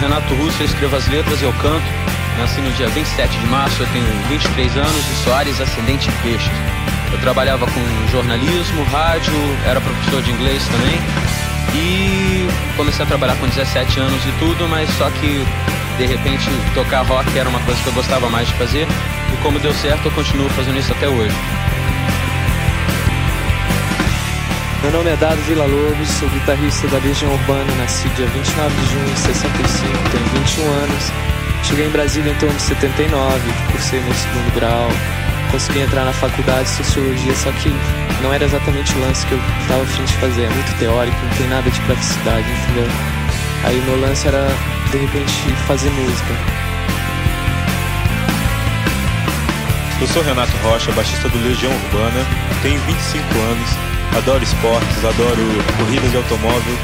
Renato Russo, eu escrevo as letras, eu canto. Nasci no dia 27 de março, eu tenho 23 anos e sou Ares Ascendente em Peixes. Eu trabalhava com jornalismo, rádio, era professor de inglês também. E comecei a trabalhar com 17 anos e tudo, mas só que de repente tocar rock era uma coisa que eu gostava mais de fazer. E como deu certo, eu continuo fazendo isso até hoje. Meu nome é Dado Vila Lobos, sou guitarrista da Legião Urbana, nasci dia 29 de junho de 65, tenho 21 anos. Cheguei em Brasília em torno de 79, cursei meu segundo grau, consegui entrar na faculdade de Sociologia, só que não era exatamente o lance que eu estava afim de fazer, é muito teórico, não tem nada de praticidade, entendeu? Aí meu lance era, de repente, fazer música. Eu sou Renato Rocha, baixista do Legião Urbana, tenho 25 anos adoro esportes, adoro corridas de automóvel.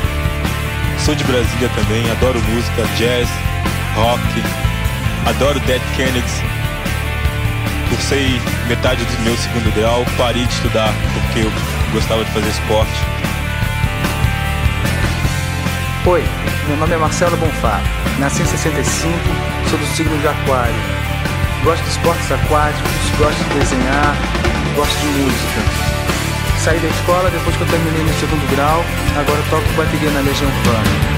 Sou de Brasília também, adoro música, jazz, rock, adoro Dead Kennedys. Cursei metade do meu segundo grau, parei de estudar porque eu gostava de fazer esporte. Oi, meu nome é Marcelo Bonfá, nasci em 65, sou do signo de Aquário. Gosto de esportes aquáticos, gosto de desenhar, gosto de música saí da escola depois que eu terminei meu segundo grau. Agora toco bateria na Legião Urbana.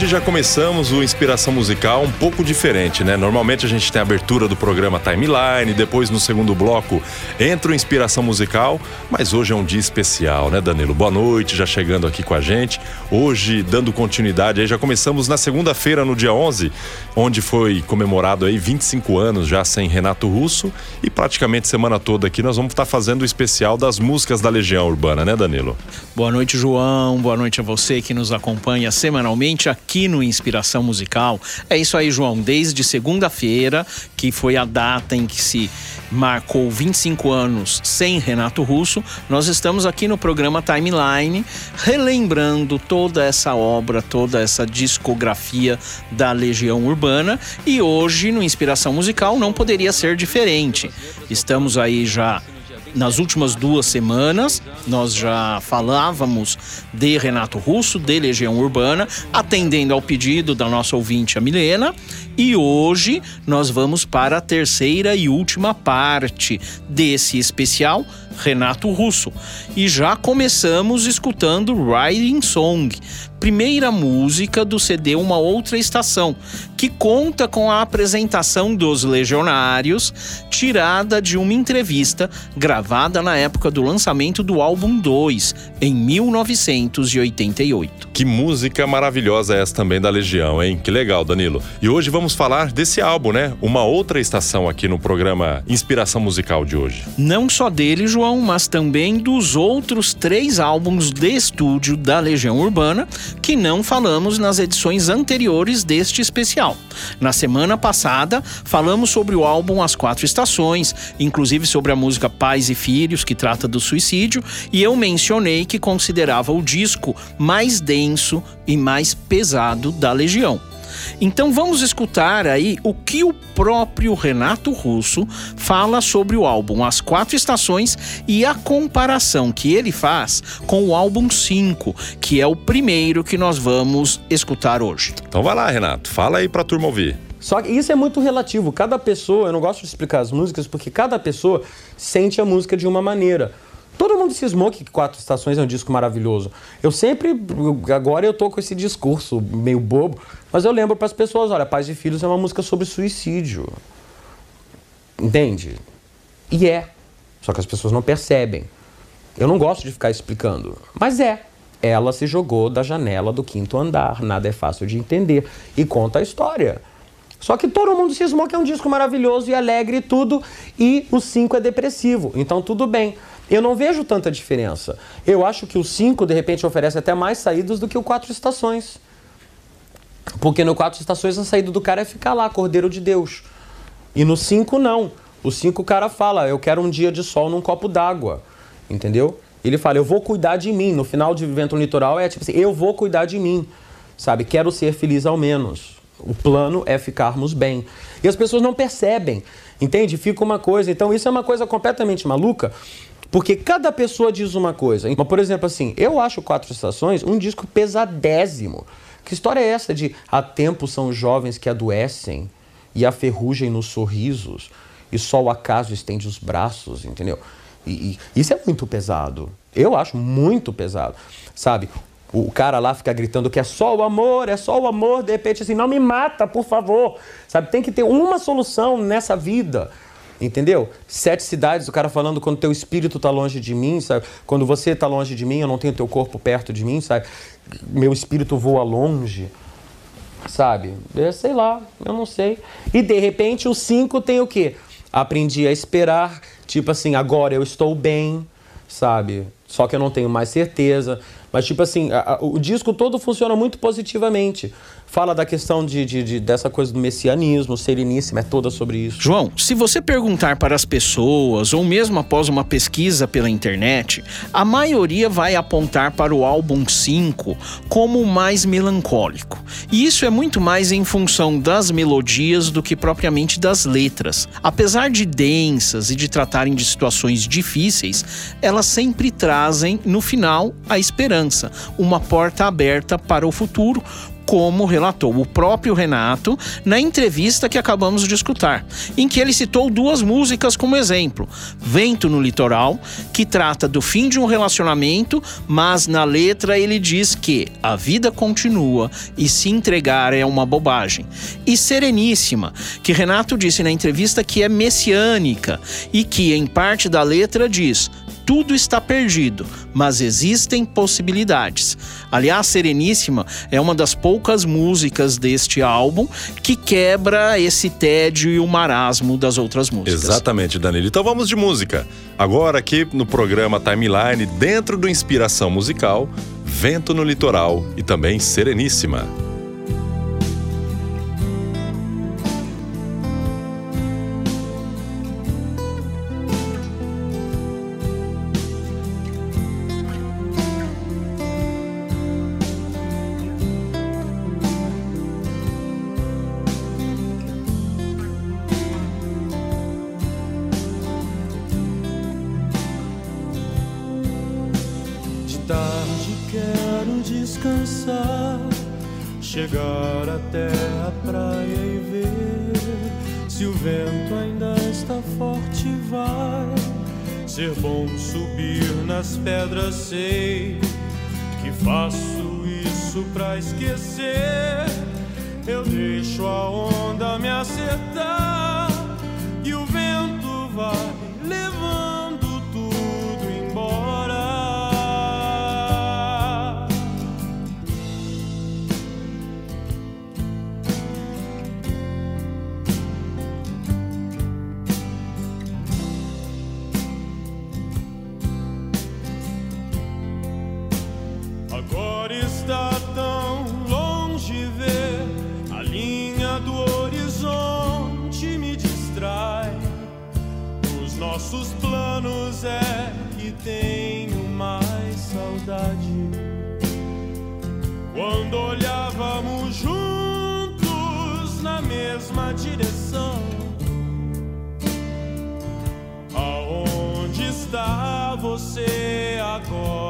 Hoje já começamos o Inspiração Musical um pouco diferente, né? Normalmente a gente tem a abertura do programa Timeline, depois no segundo bloco entra o Inspiração Musical, mas hoje é um dia especial, né, Danilo? Boa noite, já chegando aqui com a gente. Hoje, dando continuidade, aí já começamos na segunda-feira, no dia 11, onde foi comemorado aí 25 anos já sem Renato Russo e praticamente semana toda aqui nós vamos estar fazendo o especial das músicas da Legião Urbana, né, Danilo? Boa noite, João. Boa noite a você que nos acompanha semanalmente aqui aqui no Inspiração Musical. É isso aí, João. Desde segunda-feira, que foi a data em que se marcou 25 anos sem Renato Russo, nós estamos aqui no programa Timeline, relembrando toda essa obra, toda essa discografia da Legião Urbana. E hoje, no Inspiração Musical, não poderia ser diferente. Estamos aí já nas últimas duas semanas, nós já falávamos de Renato Russo, de Legião Urbana, atendendo ao pedido da nossa ouvinte, a Milena. E hoje nós vamos para a terceira e última parte desse especial Renato Russo. E já começamos escutando Riding Song, primeira música do CD Uma Outra Estação, que conta com a apresentação dos Legionários, tirada de uma entrevista gravada na época do lançamento do álbum 2, em 1988. Que música maravilhosa é essa também da Legião, hein? Que legal, Danilo. E hoje vamos falar desse álbum, né? Uma outra estação aqui no programa Inspiração Musical de hoje. Não só dele, João, mas também dos outros três álbuns de estúdio da Legião Urbana que não falamos nas edições anteriores deste especial. Na semana passada, falamos sobre o álbum As Quatro Estações, inclusive sobre a música Pais e Filhos, que trata do suicídio, e eu mencionei que considerava o disco mais denso e mais pesado da Legião. Então vamos escutar aí o que o próprio Renato Russo fala sobre o álbum As Quatro Estações e a comparação que ele faz com o álbum 5, que é o primeiro que nós vamos escutar hoje. Então vai lá, Renato, fala aí pra turma ouvir. Só que isso é muito relativo. Cada pessoa, eu não gosto de explicar as músicas porque cada pessoa sente a música de uma maneira. Todo mundo cismou que Quatro Estações é um disco maravilhoso. Eu sempre, agora eu tô com esse discurso meio bobo, mas eu lembro para as pessoas, olha, Pais e Filhos é uma música sobre suicídio. Entende? E é. Só que as pessoas não percebem. Eu não gosto de ficar explicando, mas é. Ela se jogou da janela do quinto andar, nada é fácil de entender, e conta a história. Só que todo mundo cismou que é um disco maravilhoso e alegre e tudo, e o 5 é depressivo. Então tudo bem. Eu não vejo tanta diferença. Eu acho que o 5, de repente, oferece até mais saídas do que o 4 estações. Porque no 4 estações a saída do cara é ficar lá, Cordeiro de Deus. E no 5 não. O 5 o cara fala, eu quero um dia de sol num copo d'água. Entendeu? Ele fala, eu vou cuidar de mim. No final de Vento Litoral é tipo assim, eu vou cuidar de mim. Sabe? Quero ser feliz ao menos. O plano é ficarmos bem. E as pessoas não percebem, entende? Fica uma coisa. Então, isso é uma coisa completamente maluca, porque cada pessoa diz uma coisa. Mas, por exemplo, assim, eu acho Quatro Estações um disco pesadésimo. Que história é essa de há tempo são jovens que adoecem e há ferrugem nos sorrisos e só o acaso estende os braços, entendeu? E, e, isso é muito pesado. Eu acho muito pesado, sabe? o cara lá fica gritando que é só o amor, é só o amor, de repente assim, não me mata, por favor. Sabe, tem que ter uma solução nessa vida. Entendeu? Sete cidades, o cara falando quando teu espírito está longe de mim, sabe? Quando você está longe de mim, eu não tenho teu corpo perto de mim, sabe? Meu espírito voa longe, sabe? Eu sei lá, eu não sei. E de repente o cinco tem o quê? Aprendi a esperar, tipo assim, agora eu estou bem, sabe? Só que eu não tenho mais certeza. Mas, tipo assim, a, a, o disco todo funciona muito positivamente. Fala da questão de, de, de, dessa coisa do messianismo, sereníssimo, é toda sobre isso. João, se você perguntar para as pessoas, ou mesmo após uma pesquisa pela internet, a maioria vai apontar para o álbum 5 como o mais melancólico. E isso é muito mais em função das melodias do que propriamente das letras. Apesar de densas e de tratarem de situações difíceis, elas sempre trazem, no final, a esperança, uma porta aberta para o futuro como relatou o próprio Renato na entrevista que acabamos de escutar, em que ele citou duas músicas como exemplo: Vento no Litoral, que trata do fim de um relacionamento, mas na letra ele diz que a vida continua e se entregar é uma bobagem. E Sereníssima, que Renato disse na entrevista que é messiânica e que em parte da letra diz: tudo está perdido, mas existem possibilidades. Aliás, Sereníssima é uma das poucas músicas deste álbum que quebra esse tédio e o marasmo das outras músicas. Exatamente, Danilo. Então vamos de música. Agora aqui no programa Timeline, dentro do Inspiração Musical, Vento no Litoral e também Sereníssima. Vento ainda está forte. Vai ser bom subir nas pedras. Sei que faço isso pra esquecer. Eu deixo a onda me acertar e o vento vai nossos tenho mais saudade. Quando olhávamos juntos na mesma direção, aonde está você agora?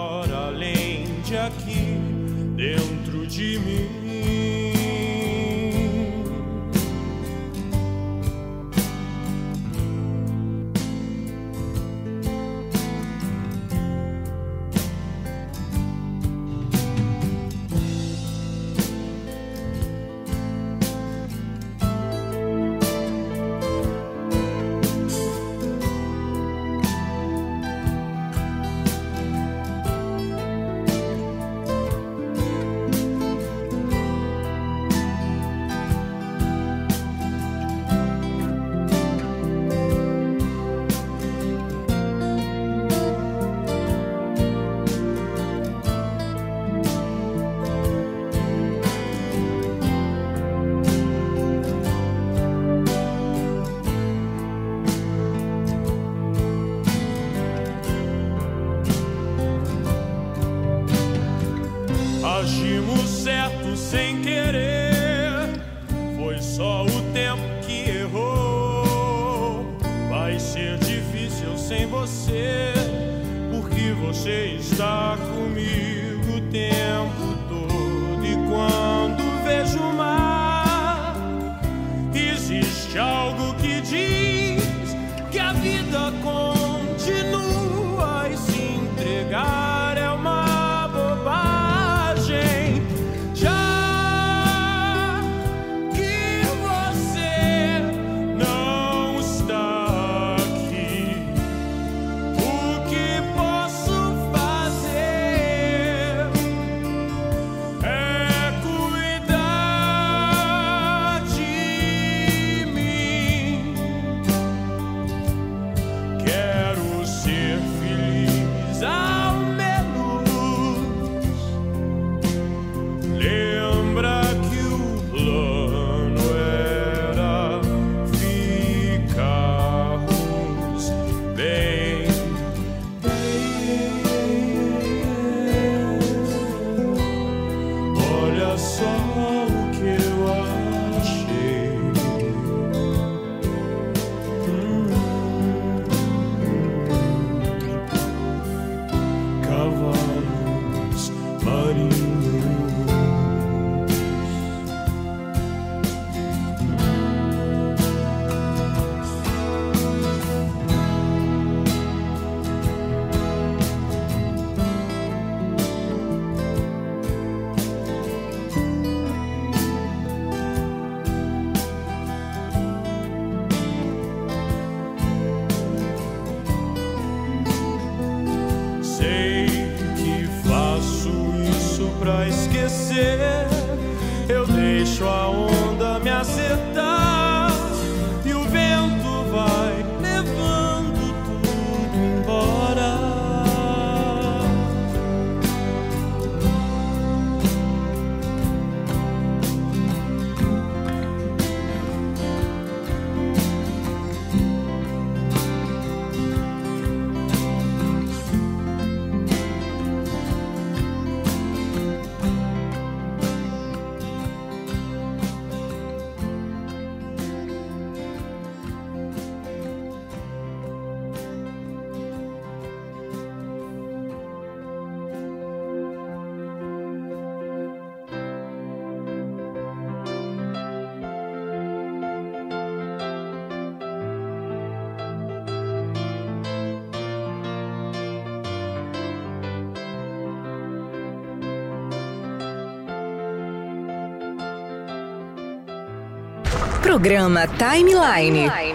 Programa Timeline.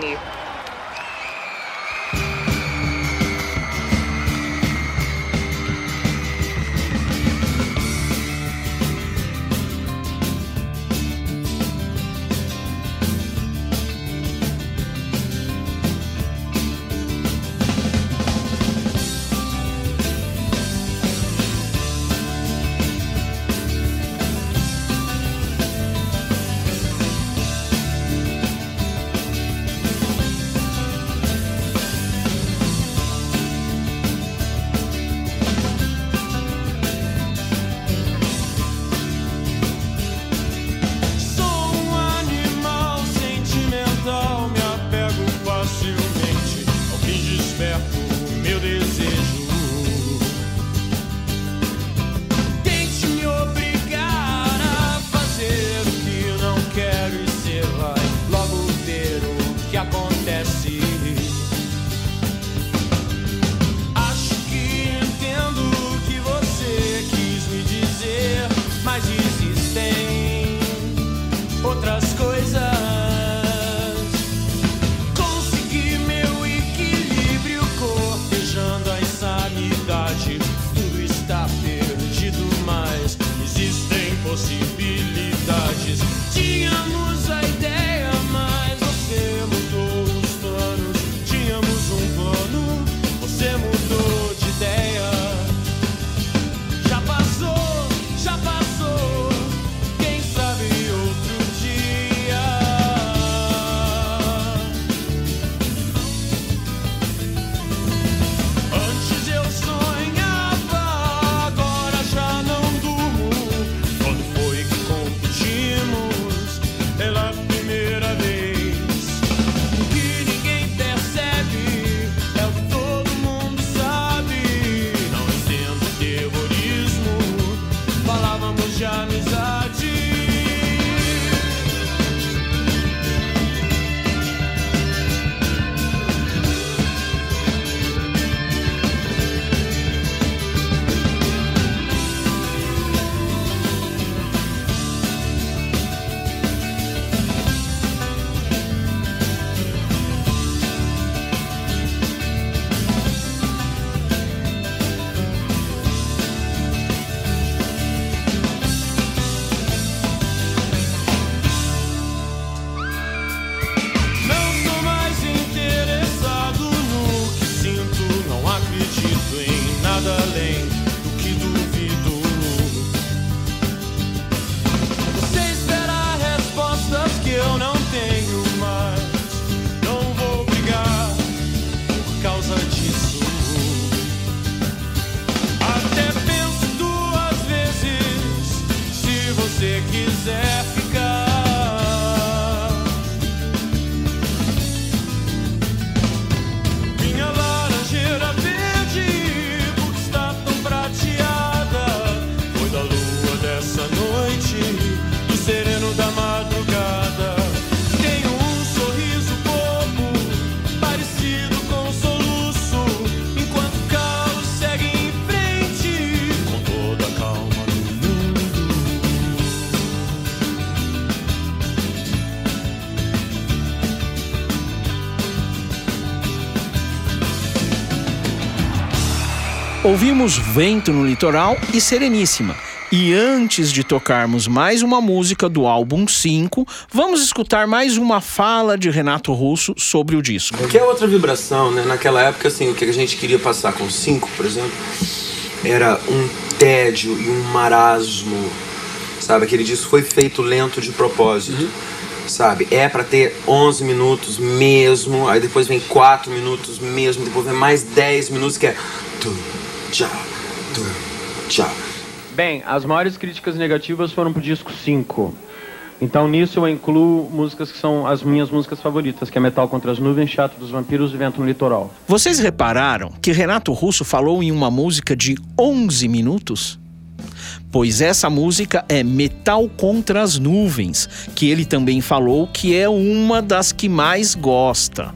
Ouvimos Vento no Litoral e Sereníssima. E antes de tocarmos mais uma música do álbum 5, vamos escutar mais uma fala de Renato Russo sobre o disco. Que é outra vibração, né? Naquela época, assim, o que a gente queria passar com 5, por exemplo, era um tédio e um marasmo, sabe? Aquele disco foi feito lento de propósito, sabe? É para ter 11 minutos mesmo, aí depois vem 4 minutos mesmo, depois vem mais 10 minutos que é tu, tchá. Bem, as maiores críticas negativas foram pro disco 5. Então nisso eu incluo músicas que são as minhas músicas favoritas, que é Metal contra as Nuvens, Chato dos Vampiros e Vento no Litoral. Vocês repararam que Renato Russo falou em uma música de 11 minutos? Pois essa música é Metal contra as Nuvens, que ele também falou que é uma das que mais gosta.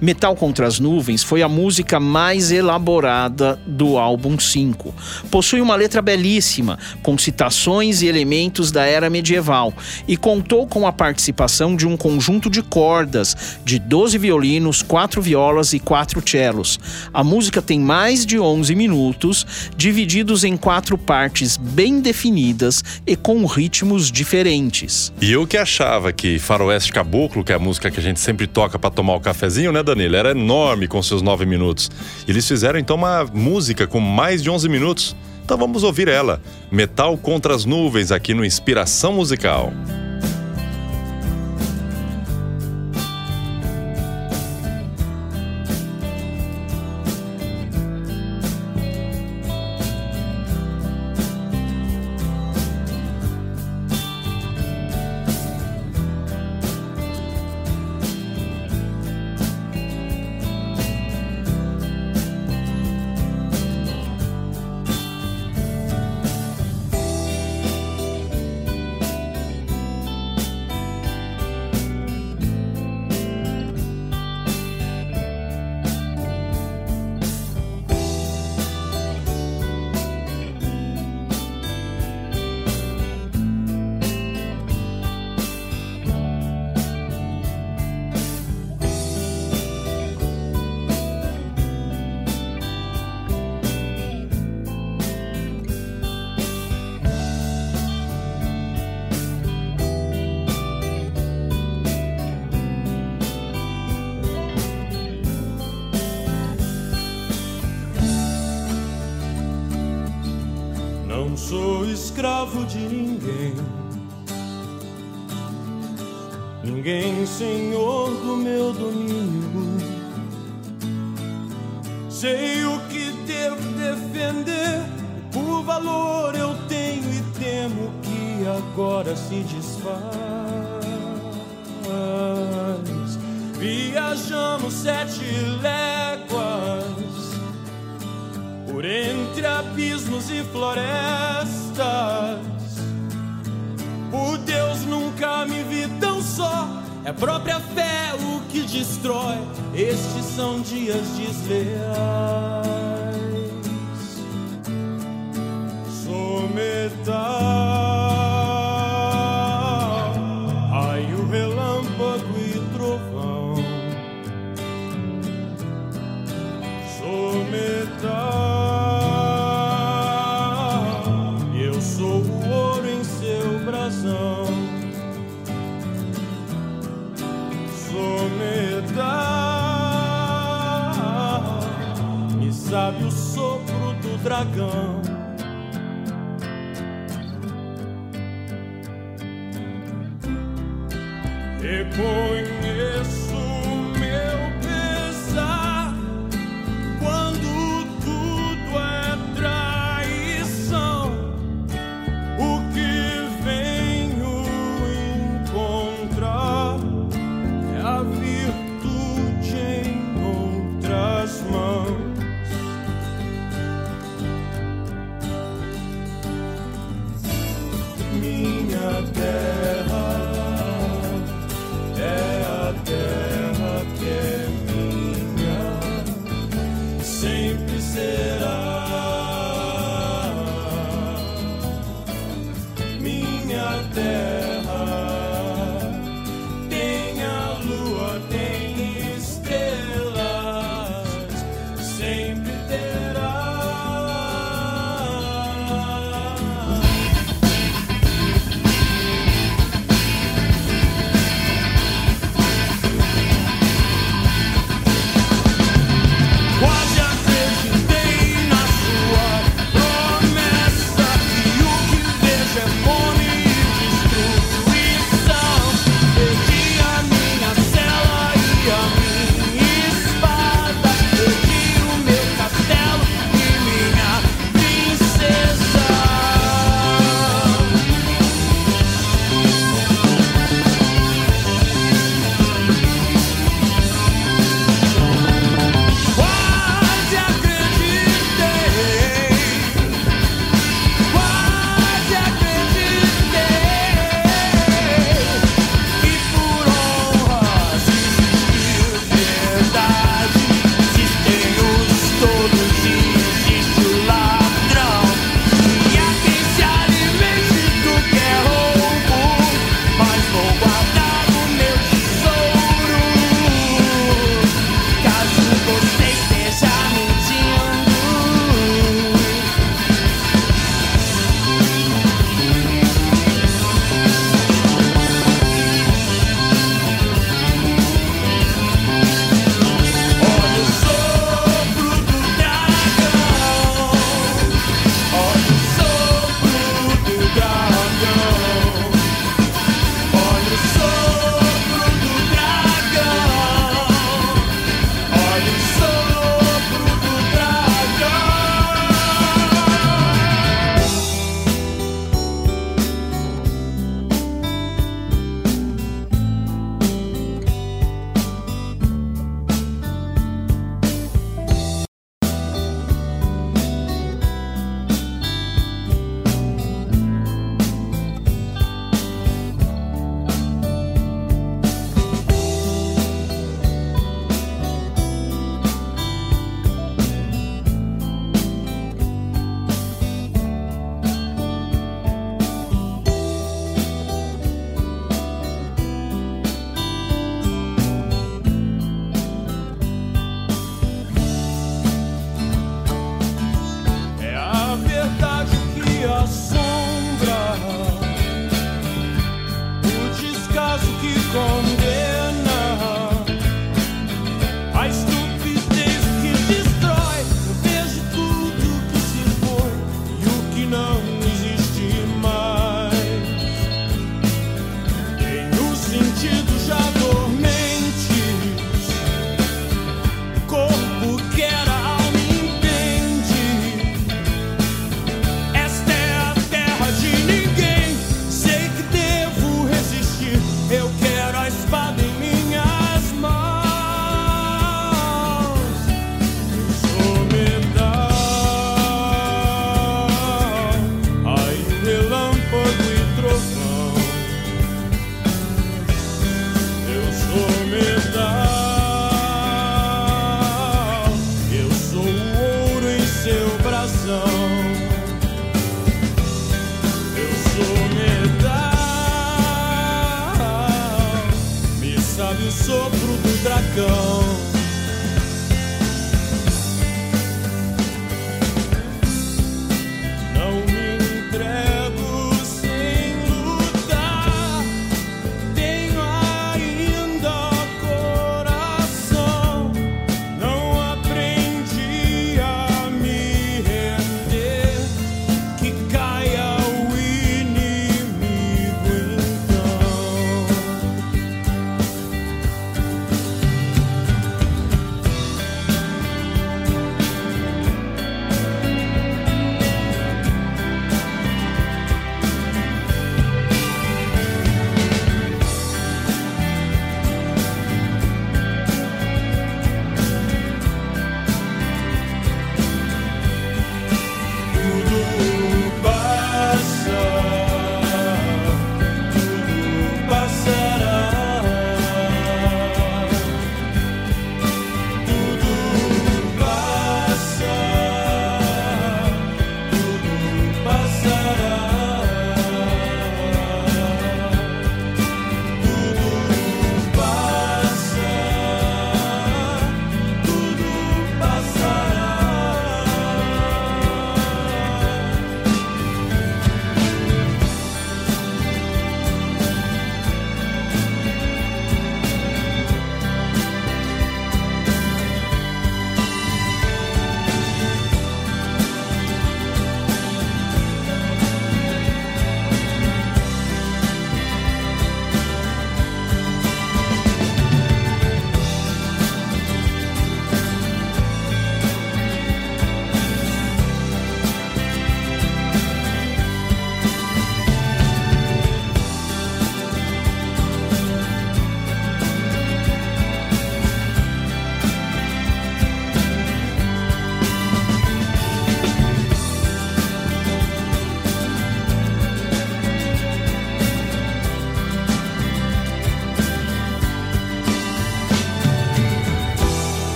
Metal contra as Nuvens foi a música mais elaborada do álbum 5. Possui uma letra belíssima, com citações e elementos da era medieval, e contou com a participação de um conjunto de cordas de 12 violinos, 4 violas e 4 cellos. A música tem mais de 11 minutos, divididos em quatro partes bem definidas e com ritmos diferentes. E eu que achava que Faroeste Caboclo, que é a música que a gente sempre toca para tomar o cafezinho, né, Danilo? Era enorme com seus nove minutos. Eles fizeram então uma música com mais de 11 minutos. Então vamos ouvir ela. Metal contra as nuvens aqui no Inspiração Musical. Sei o que devo defender, por valor eu tenho e temo que agora se desfaz. Viajamos sete léguas por entre abismos e florestas. Por Deus nunca me vi tão só. É a própria fé o que destrói. Estes são dias desleais. Sou metal, are gone. Pour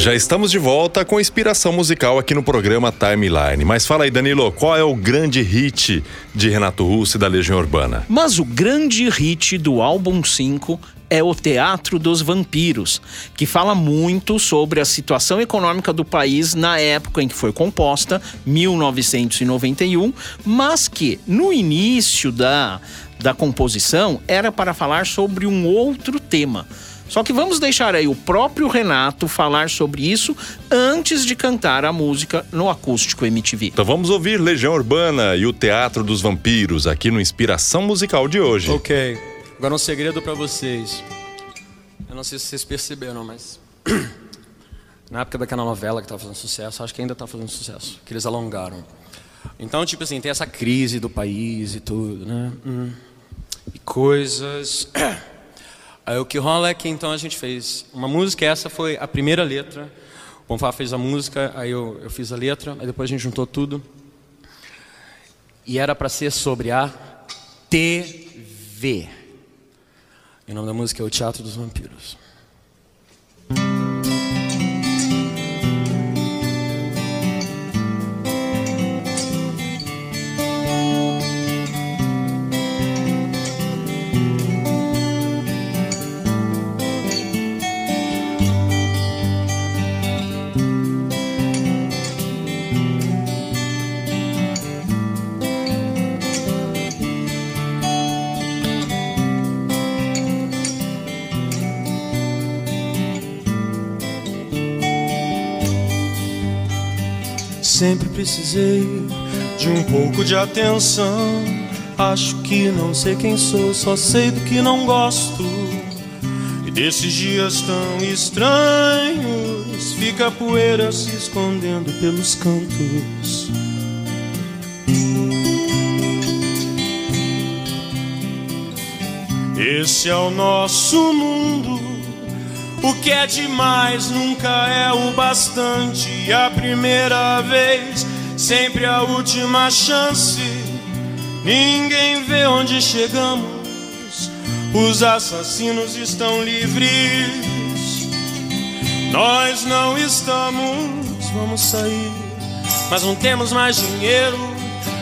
Já estamos de volta com inspiração musical aqui no programa Timeline. Mas fala aí, Danilo, qual é o grande hit de Renato Russo e da Legião Urbana? Mas o grande hit do álbum 5 é O Teatro dos Vampiros, que fala muito sobre a situação econômica do país na época em que foi composta, 1991, mas que no início da, da composição era para falar sobre um outro tema. Só que vamos deixar aí o próprio Renato falar sobre isso antes de cantar a música no acústico MTV. Então vamos ouvir Legião Urbana e o Teatro dos Vampiros aqui no Inspiração Musical de hoje. Ok, agora um segredo pra vocês. Eu não sei se vocês perceberam, mas na época daquela novela que tava fazendo sucesso, acho que ainda tá fazendo sucesso, que eles alongaram. Então, tipo assim, tem essa crise do país e tudo, né? Hum. E coisas. Aí o que rola é que então a gente fez uma música, essa foi a primeira letra. O Bonfá fez a música, aí eu, eu fiz a letra, aí depois a gente juntou tudo. E era para ser sobre a TV. E o nome da música é O Teatro dos Vampiros. Sempre precisei de um pouco de atenção. Acho que não sei quem sou, só sei do que não gosto. E desses dias tão estranhos, fica a poeira se escondendo pelos cantos. Esse é o nosso mundo. Que é demais nunca é o bastante. A primeira vez, sempre a última chance. Ninguém vê onde chegamos. Os assassinos estão livres. Nós não estamos. Vamos sair, mas não temos mais dinheiro.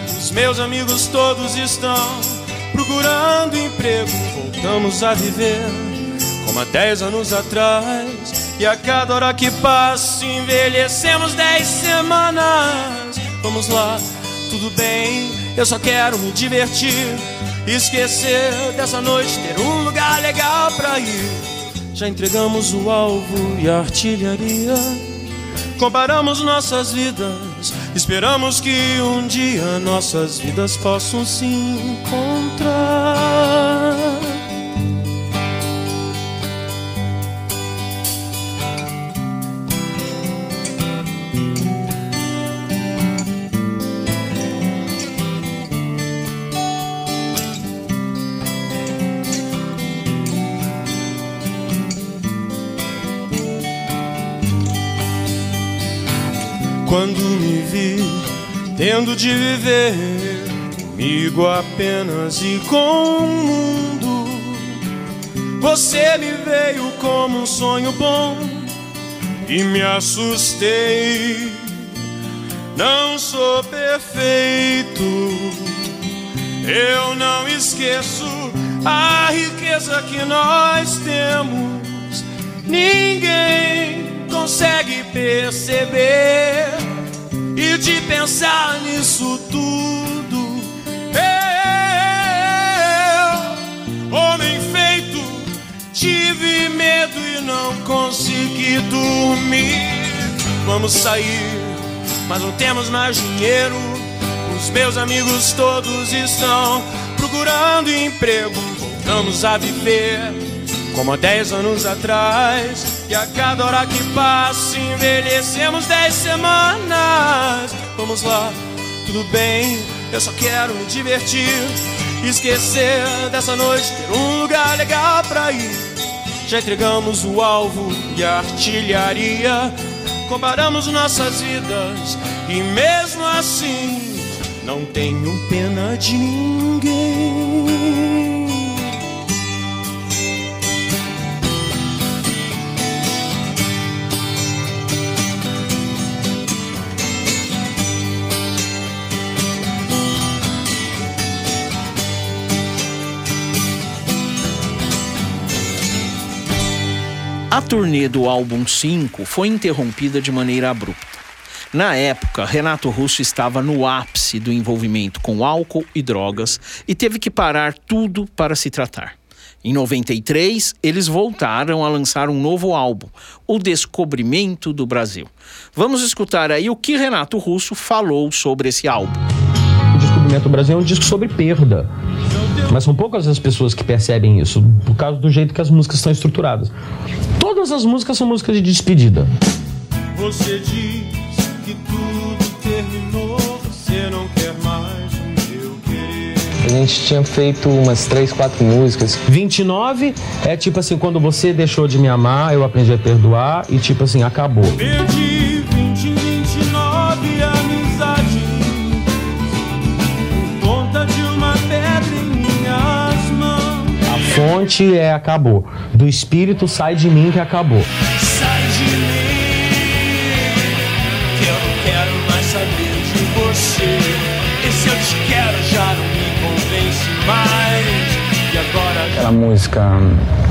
Os meus amigos todos estão procurando emprego. Voltamos a viver como há dez anos atrás. E a cada hora que passa, envelhecemos dez semanas. Vamos lá, tudo bem, eu só quero me divertir. Esquecer dessa noite, ter um lugar legal pra ir. Já entregamos o alvo e a artilharia. Comparamos nossas vidas, esperamos que um dia nossas vidas possam se encontrar. Tendo de viver comigo apenas e com o mundo, você me veio como um sonho bom e me assustei. Não sou perfeito, eu não esqueço a riqueza que nós temos, ninguém consegue perceber. E de pensar nisso tudo, eu, homem feito, tive medo e não consegui dormir. Vamos sair, mas não temos mais dinheiro. Os meus amigos todos estão procurando emprego. Voltamos a viver como há dez anos atrás. E a cada hora que passa, envelhecemos dez semanas. Vamos lá, tudo bem, eu só quero me divertir. Esquecer dessa noite, ter um lugar legal pra ir. Já entregamos o alvo e a artilharia. Comparamos nossas vidas e mesmo assim não tenho pena de ninguém. A turnê do álbum 5 foi interrompida de maneira abrupta. Na época, Renato Russo estava no ápice do envolvimento com álcool e drogas e teve que parar tudo para se tratar. Em 93, eles voltaram a lançar um novo álbum, O Descobrimento do Brasil. Vamos escutar aí o que Renato Russo falou sobre esse álbum. O Descobrimento do Brasil é um disco sobre perda. Mas são poucas as pessoas que percebem isso, por causa do jeito que as músicas estão estruturadas. Todas as músicas são músicas de despedida. Você diz que tudo terminou, você não quer mais o meu querer. A gente tinha feito umas três, quatro músicas. 29 é tipo assim, quando você deixou de me amar, eu aprendi a perdoar e tipo assim, acabou. Perdi fonte é acabou. Do espírito sai de mim que acabou. Sai de mim, que eu não quero mais saber de você. E se eu te quero já não me convence mais. E agora Aquela música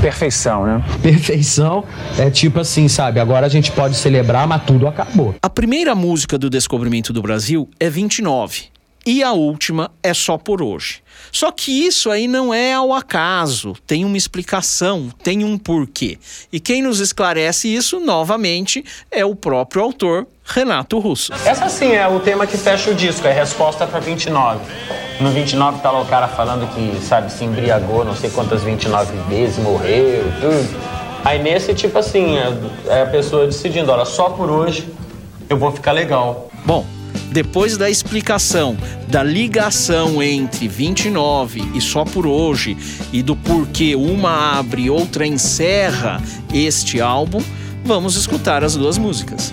Perfeição, né? Perfeição é tipo assim, sabe? Agora a gente pode celebrar, mas tudo acabou. A primeira música do Descobrimento do Brasil é 29 e a última é Só por Hoje. Só que isso aí não é ao acaso, tem uma explicação, tem um porquê. E quem nos esclarece isso, novamente, é o próprio autor, Renato Russo. Essa sim é o tema que fecha o disco, é resposta pra 29. No 29 tá lá o cara falando que, sabe, se embriagou não sei quantas 29 vezes, morreu, tudo. Aí nesse, tipo assim, é, é a pessoa decidindo, olha, só por hoje eu vou ficar legal. Bom, depois da explicação da ligação entre 29 e Só por Hoje e do porquê uma abre e outra encerra este álbum, vamos escutar as duas músicas.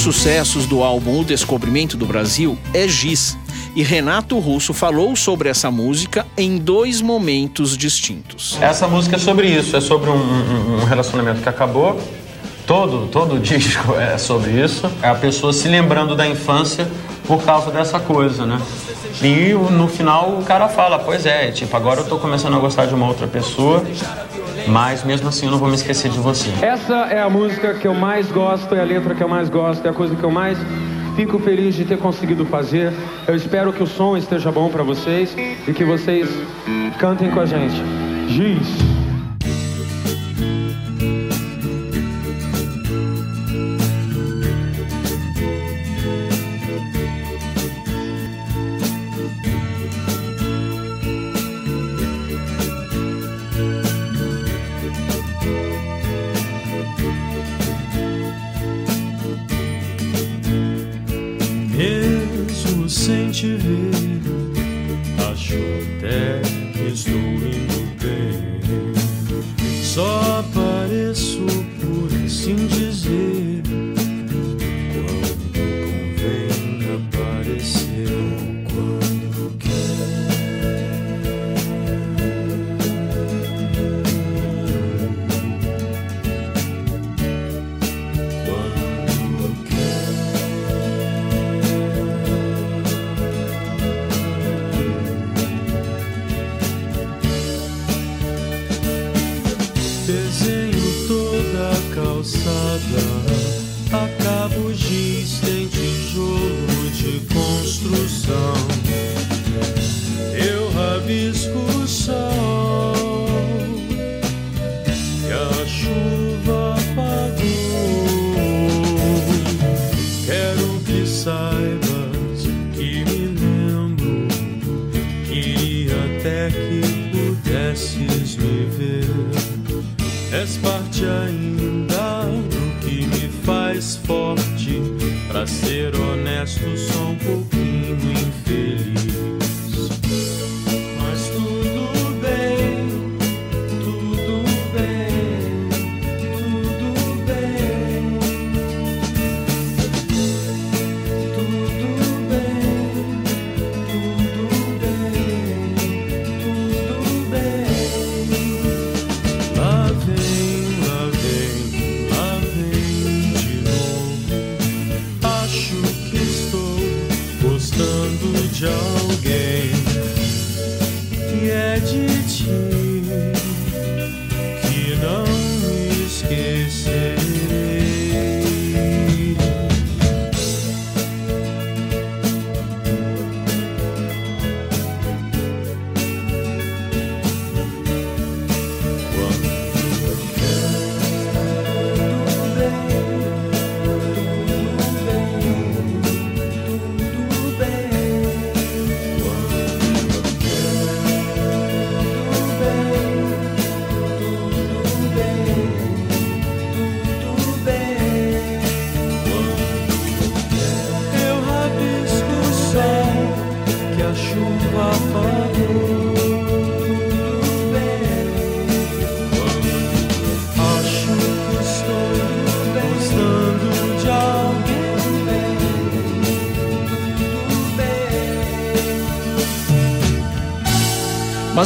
Dos sucessos do álbum O Descobrimento do Brasil é Giz. E Renato Russo falou sobre essa música em dois momentos distintos. Essa música é sobre isso, é sobre um, um- um relacionamento que acabou. Todo, todo disco é sobre isso. É a pessoa se lembrando da infância por causa dessa coisa, né? E o- no final o cara fala, pois é, tipo, agora eu tô começando a gostar de uma outra pessoa, mas mesmo assim eu não vou me esquecer de você. Essa é a música que eu mais gosto, é a letra que eu mais gosto, é a coisa que eu mais fico feliz de ter conseguido fazer. Eu espero que o som esteja bom pra vocês e que vocês cantem com a gente. Giz.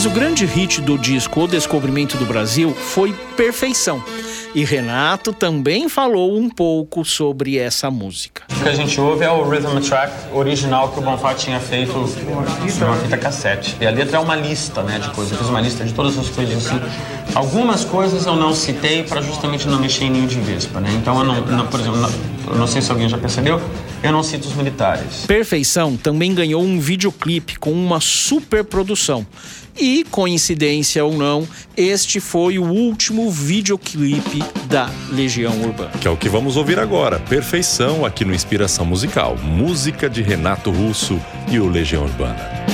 Mas o grande hit do disco O Descobrimento do Brasil foi Perfeição. E Renato também falou um pouco sobre essa música. O que a gente ouve é o rhythm track original que o Bonfá tinha feito numa fita cassete. E a letra é uma lista, né, de coisas. Eu fiz uma lista de todas as coisas assim. Algumas coisas eu não citei para justamente não mexer em ninho de vespa, né? Então eu não, não- por exemplo, não, eu não sei se alguém já percebeu, eu não cito os militares. Perfeição também ganhou um videoclipe com uma super produção. E, coincidência ou não, este foi o último videoclipe da Legião Urbana. Que é o que vamos ouvir agora. Perfeição aqui no Inspiração Musical. Música de Renato Russo e o Legião Urbana.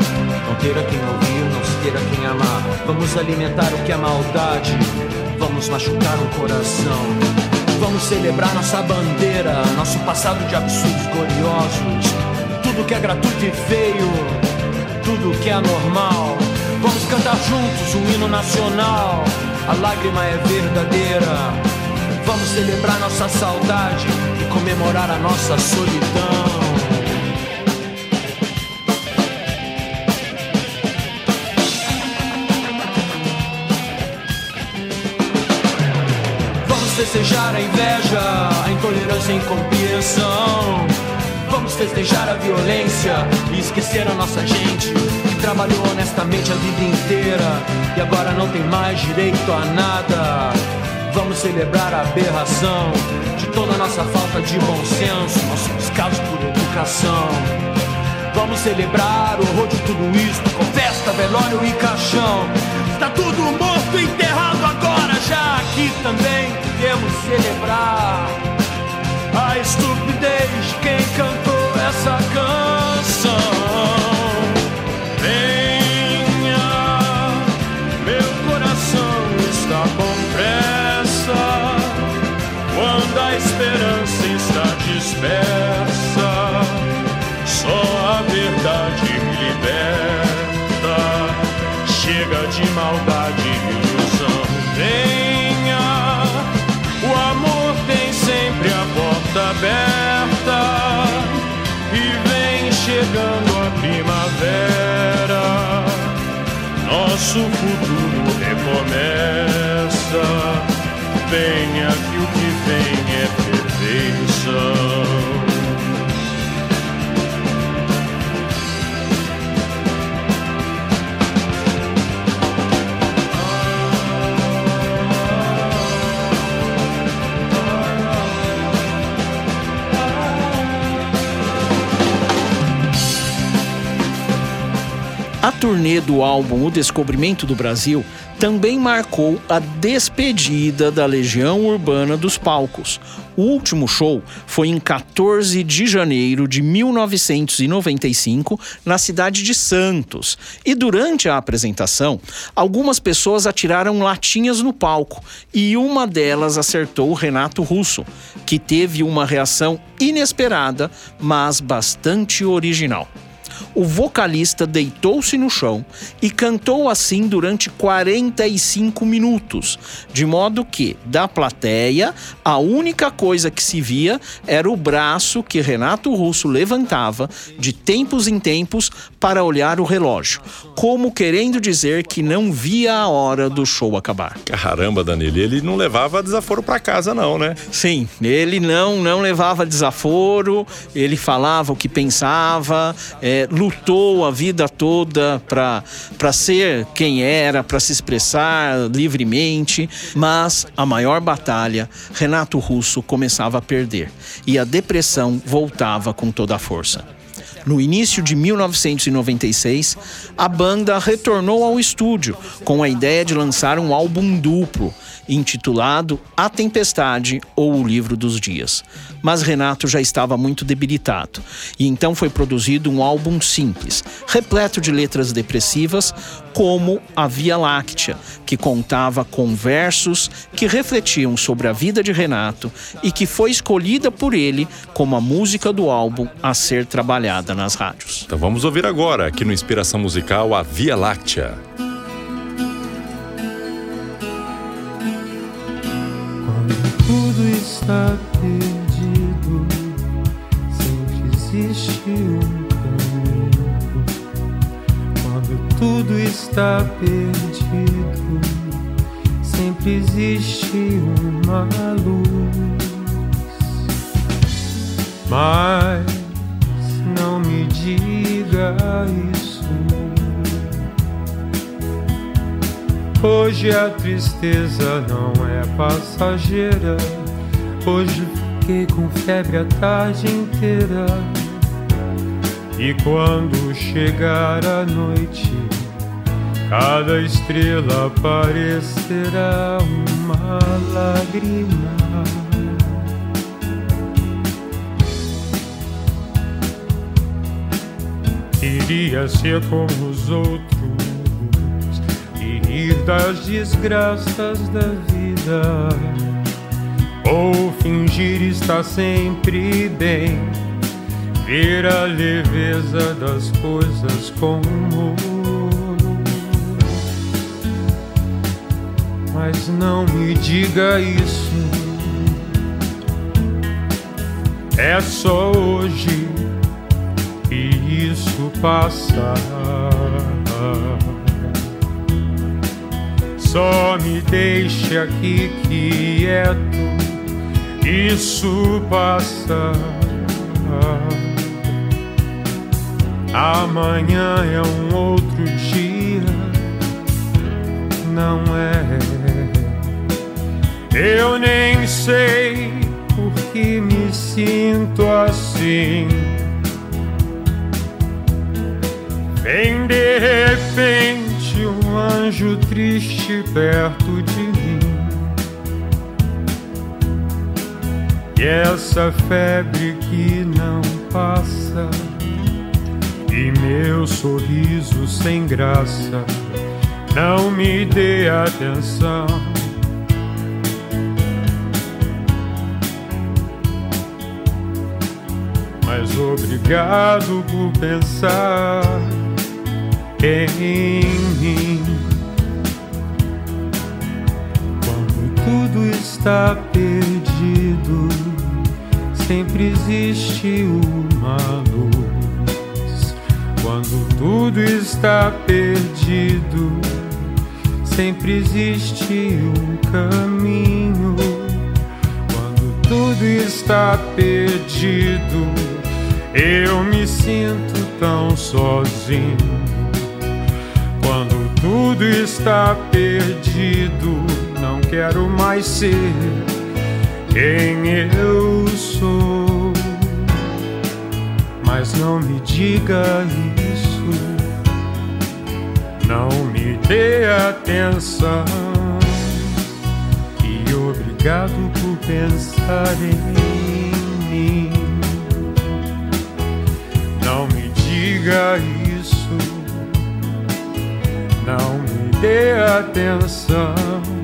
não ter a quem ouvir, não se ter a quem amar. Vamos alimentar o que é maldade, vamos machucar o coração. Vamos celebrar nossa bandeira, nosso passado de absurdos gloriosos. Tudo que é gratuito e feio, tudo que é anormal. Vamos cantar juntos um hino nacional, a lágrima é verdadeira. Vamos celebrar nossa saudade e comemorar a nossa solidão. A inveja, a intolerância e a incompreensão. Vamos festejar a violência e esquecer a nossa gente que trabalhou honestamente a vida inteira e agora não tem mais direito a nada. Vamos celebrar a aberração de toda a nossa falta de bom senso, nosso descaso por educação. Vamos celebrar o horror de tudo isso com festa, velório e caixão. Está tudo morto, enterrado já aqui também podemos celebrar a estupidez de quem cantou essa canção. Venha, meu coração está com pressa quando a esperança está dispersa. Só a verdade me liberta. Chega de maldade Nosso futuro recomeça. Venha que o que vem A turnê do álbum O Descobrimento do Brasil também marcou a despedida da Legião Urbana dos palcos. O último show foi em 14 de janeiro de 1995, na cidade de Santos. E durante a apresentação, algumas pessoas atiraram latinhas no palco e uma delas acertou o Renato Russo, que teve uma reação inesperada, mas bastante original o vocalista deitou-se no chão e cantou assim durante 45 minutos, de modo que, da plateia, a única coisa que se via era o braço que Renato Russo levantava de tempos em tempos para olhar o relógio, como querendo dizer que não via a hora do show acabar. Caramba, Danilo, ele não levava desaforo para casa não, né? Sim, ele não não levava desaforo, ele falava o que pensava, é, lutou a vida toda para ser quem era, para se expressar livremente, mas a maior batalha, Renato Russo começava a perder e a depressão voltava com toda a força. No início de 1996, a banda retornou ao estúdio com a ideia de lançar um álbum duplo, intitulado A Tempestade ou O Livro dos Dias. Mas Renato já estava muito debilitado, e então foi produzido um álbum simples, repleto de letras depressivas, como A Via Láctea, que contava com versos que refletiam sobre a vida de Renato e que foi escolhida por ele como a música do álbum a ser trabalhada nas rádios. Então vamos ouvir agora, aqui no Inspiração Musical, a Via Láctea. Está perdido, sempre existe um caminho. Quando tudo está perdido, sempre existe uma luz. Mas não me diga isso. Hoje a tristeza não é passageira. Hoje fiquei com febre a tarde inteira. E quando chegar a noite, cada estrela parecerá uma lágrima. Queria ser como os outros e rir das desgraças da vida, ou fingir estar sempre bem, ver a leveza das coisas com. Mas não me diga isso, é só hoje e isso passa. Só me deixe aqui quieto, isso passa. Amanhã é um outro dia, não é? Eu nem sei por que me sinto assim. Vem de repente um anjo triste perto de E essa febre que não passa, e meu sorriso sem graça, não me dê atenção. Mas obrigado por pensar em mim. Quando tudo está perdido, sempre existe uma luz. Quando tudo está perdido, sempre existe um caminho. Quando tudo está perdido, eu me sinto tão sozinho. Quando tudo está perdido, não quero mais ser quem eu sou. Mas não me diga isso, não me dê atenção. E obrigado por pensar em mim. Não me diga isso, não me dê atenção.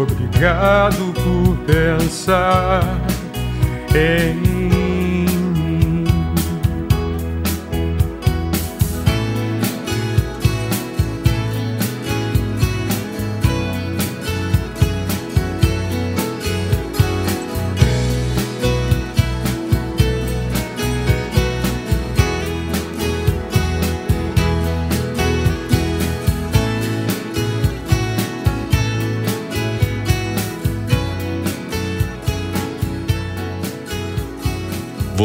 Obrigado por pensar em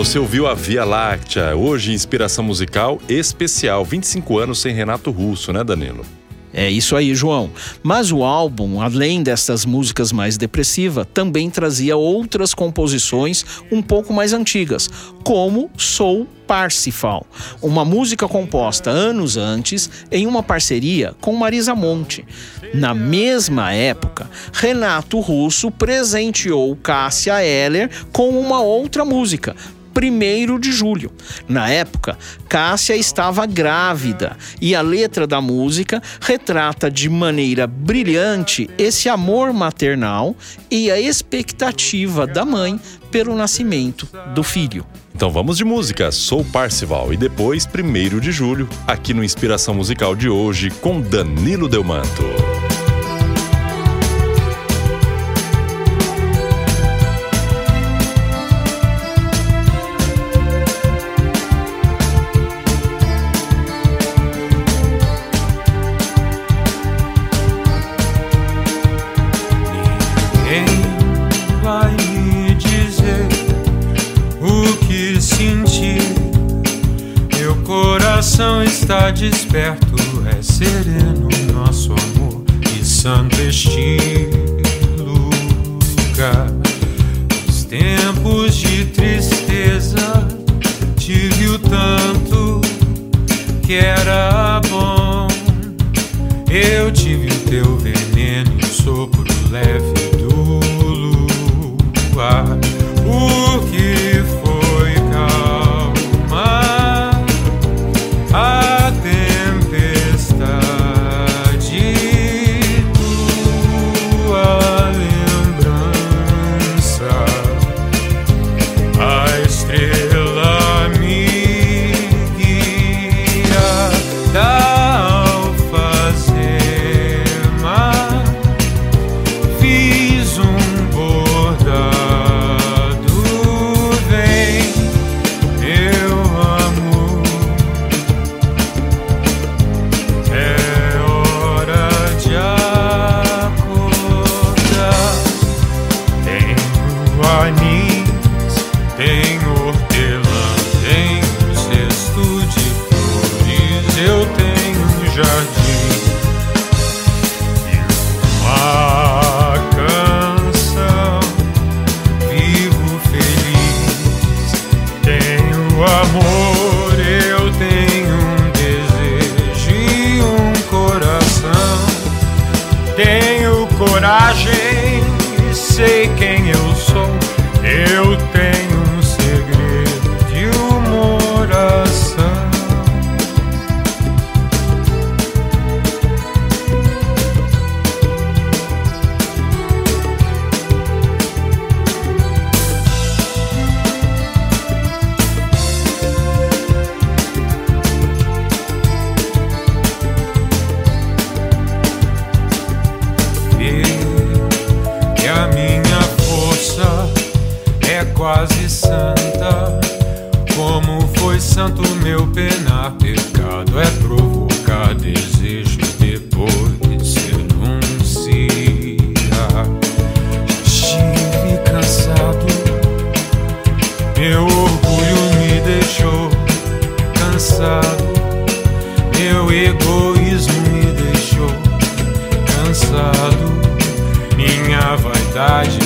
Você ouviu a Via Láctea, hoje inspiração musical especial, 25 anos sem Renato Russo, né, Danilo? É isso aí, João. Mas o álbum, além dessas músicas mais depressivas, também trazia outras composições um pouco mais antigas, como Soul Parsifal, uma música composta anos antes em uma parceria com Marisa Monte. Na mesma época, Renato Russo presenteou Cássia Eller com uma outra música, 1 de julho. Na época, Cássia estava grávida e a letra da música retrata de maneira brilhante esse amor maternal e a expectativa da mãe pelo nascimento do filho. Então vamos de música, sou Parcival e depois 1 de julho, aqui no Inspiração Musical de hoje com Danilo Delmanto. Desperto, egoísmo me deixou cansado. Minha vaidade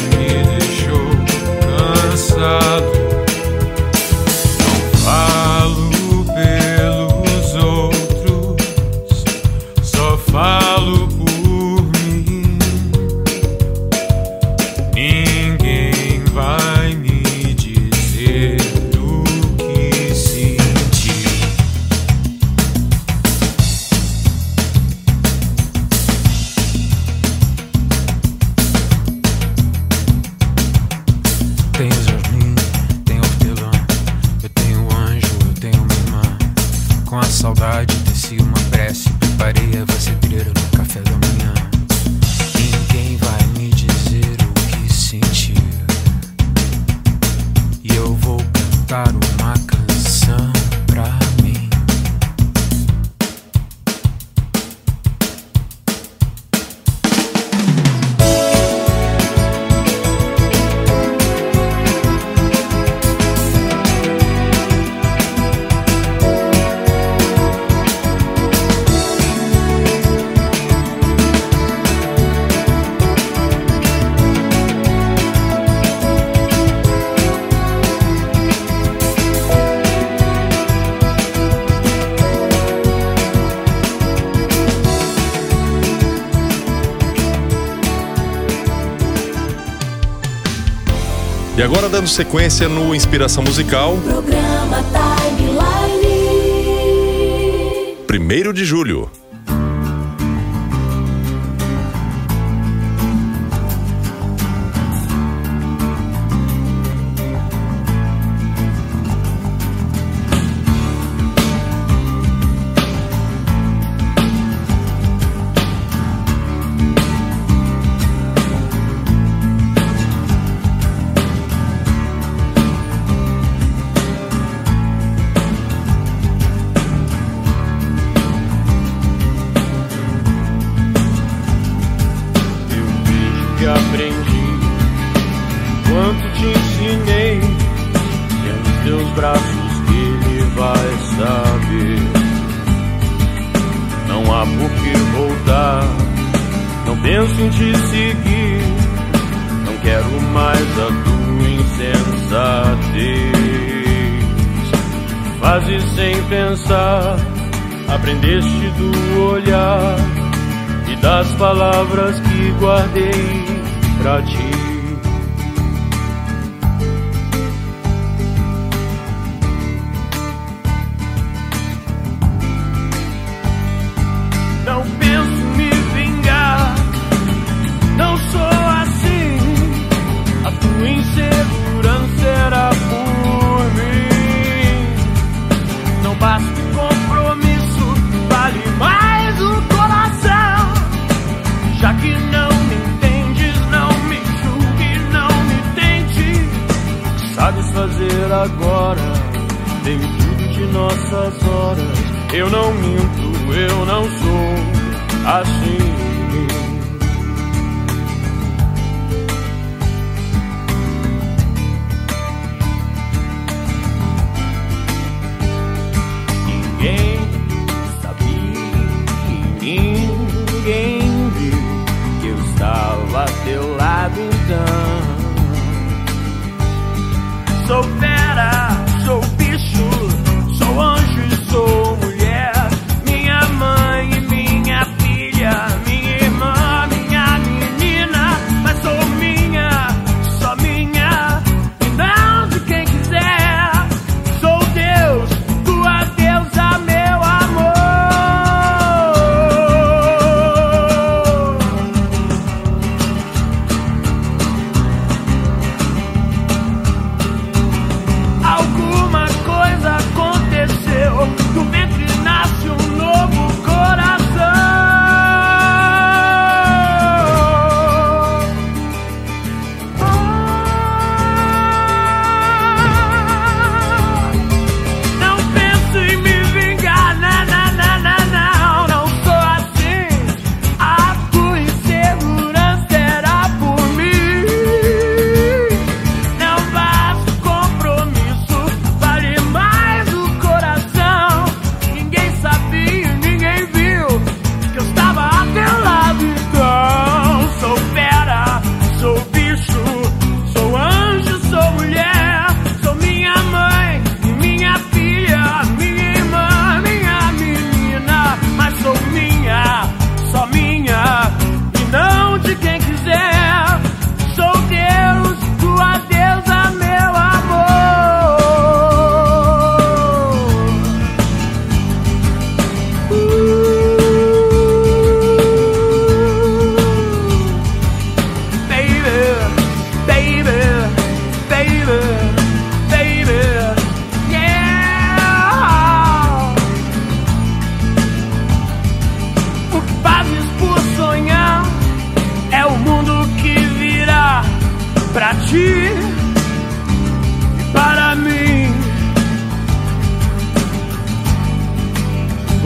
agora dando sequência no Inspiração Musical. Programa Timeline. 1 de julho.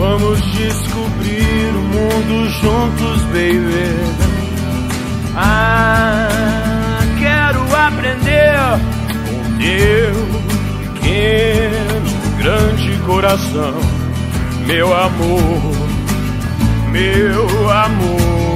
Vamos descobrir o mundo juntos, baby. Ah, quero aprender com teu pequeno, grande coração, meu amor, meu amor.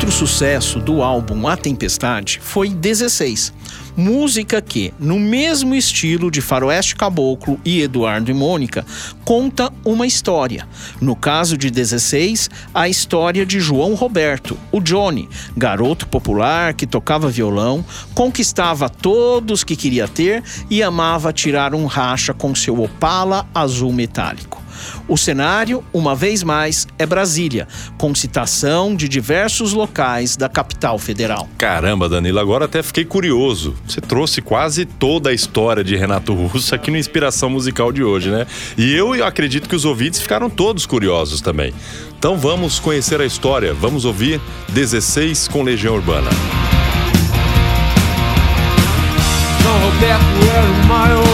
Outro sucesso do álbum A Tempestade foi 16, música que, no mesmo estilo de Faroeste Caboclo e Eduardo e Mônica, conta uma história. No caso de 16, a história de João Roberto, o Johnny, garoto popular que tocava violão, conquistava todos que queria ter e amava tirar um racha com seu Opala azul metálico. O cenário, uma vez mais, é Brasília, com citação de diversos locais da capital federal. Caramba, Danilo, agora até fiquei curioso. Você trouxe quase toda a história de Renato Russo aqui no Inspiração Musical de hoje, né? E eu acredito que os ouvintes ficaram todos curiosos também. Então vamos conhecer a história, vamos ouvir 16 com Legião Urbana. João Roberto era o maioral.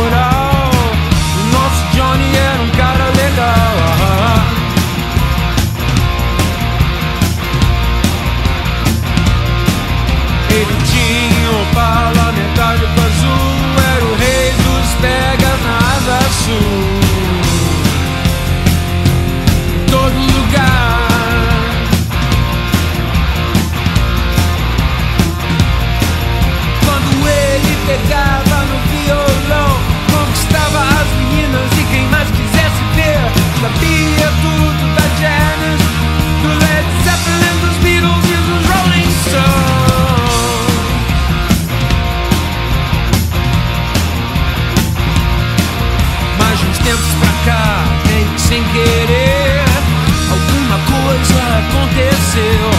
Aconteceu.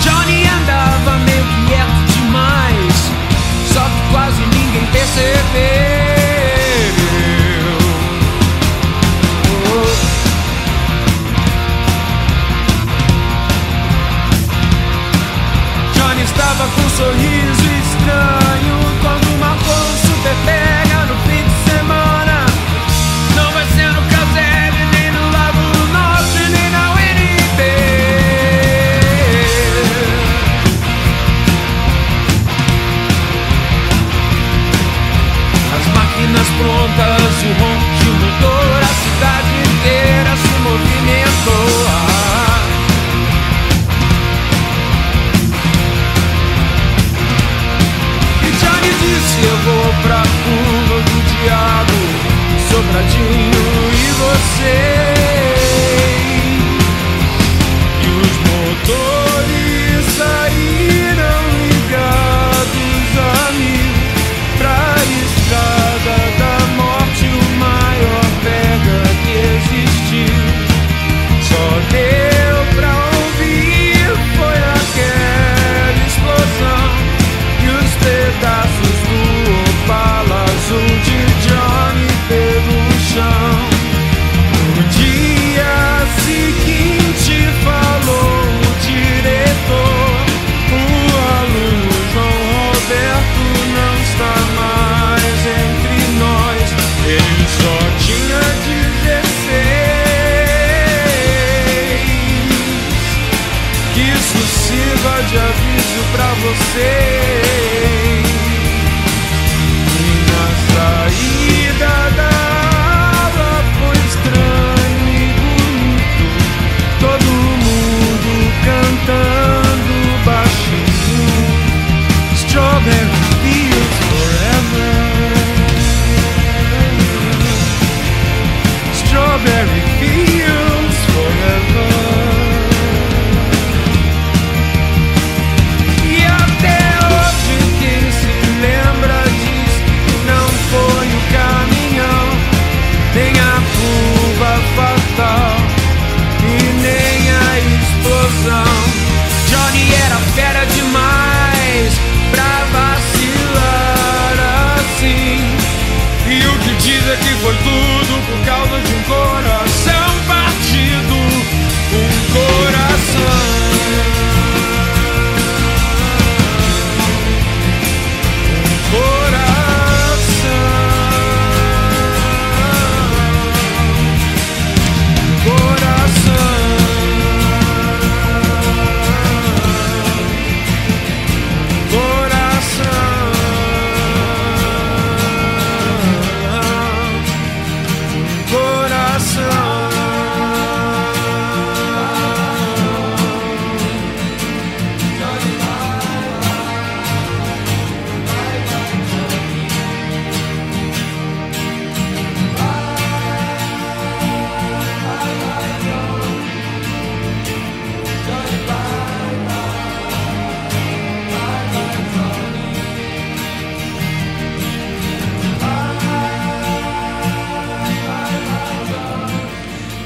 Johnny andava meio quieto demais, só que quase ninguém percebeu. Johnny estava com um sorriso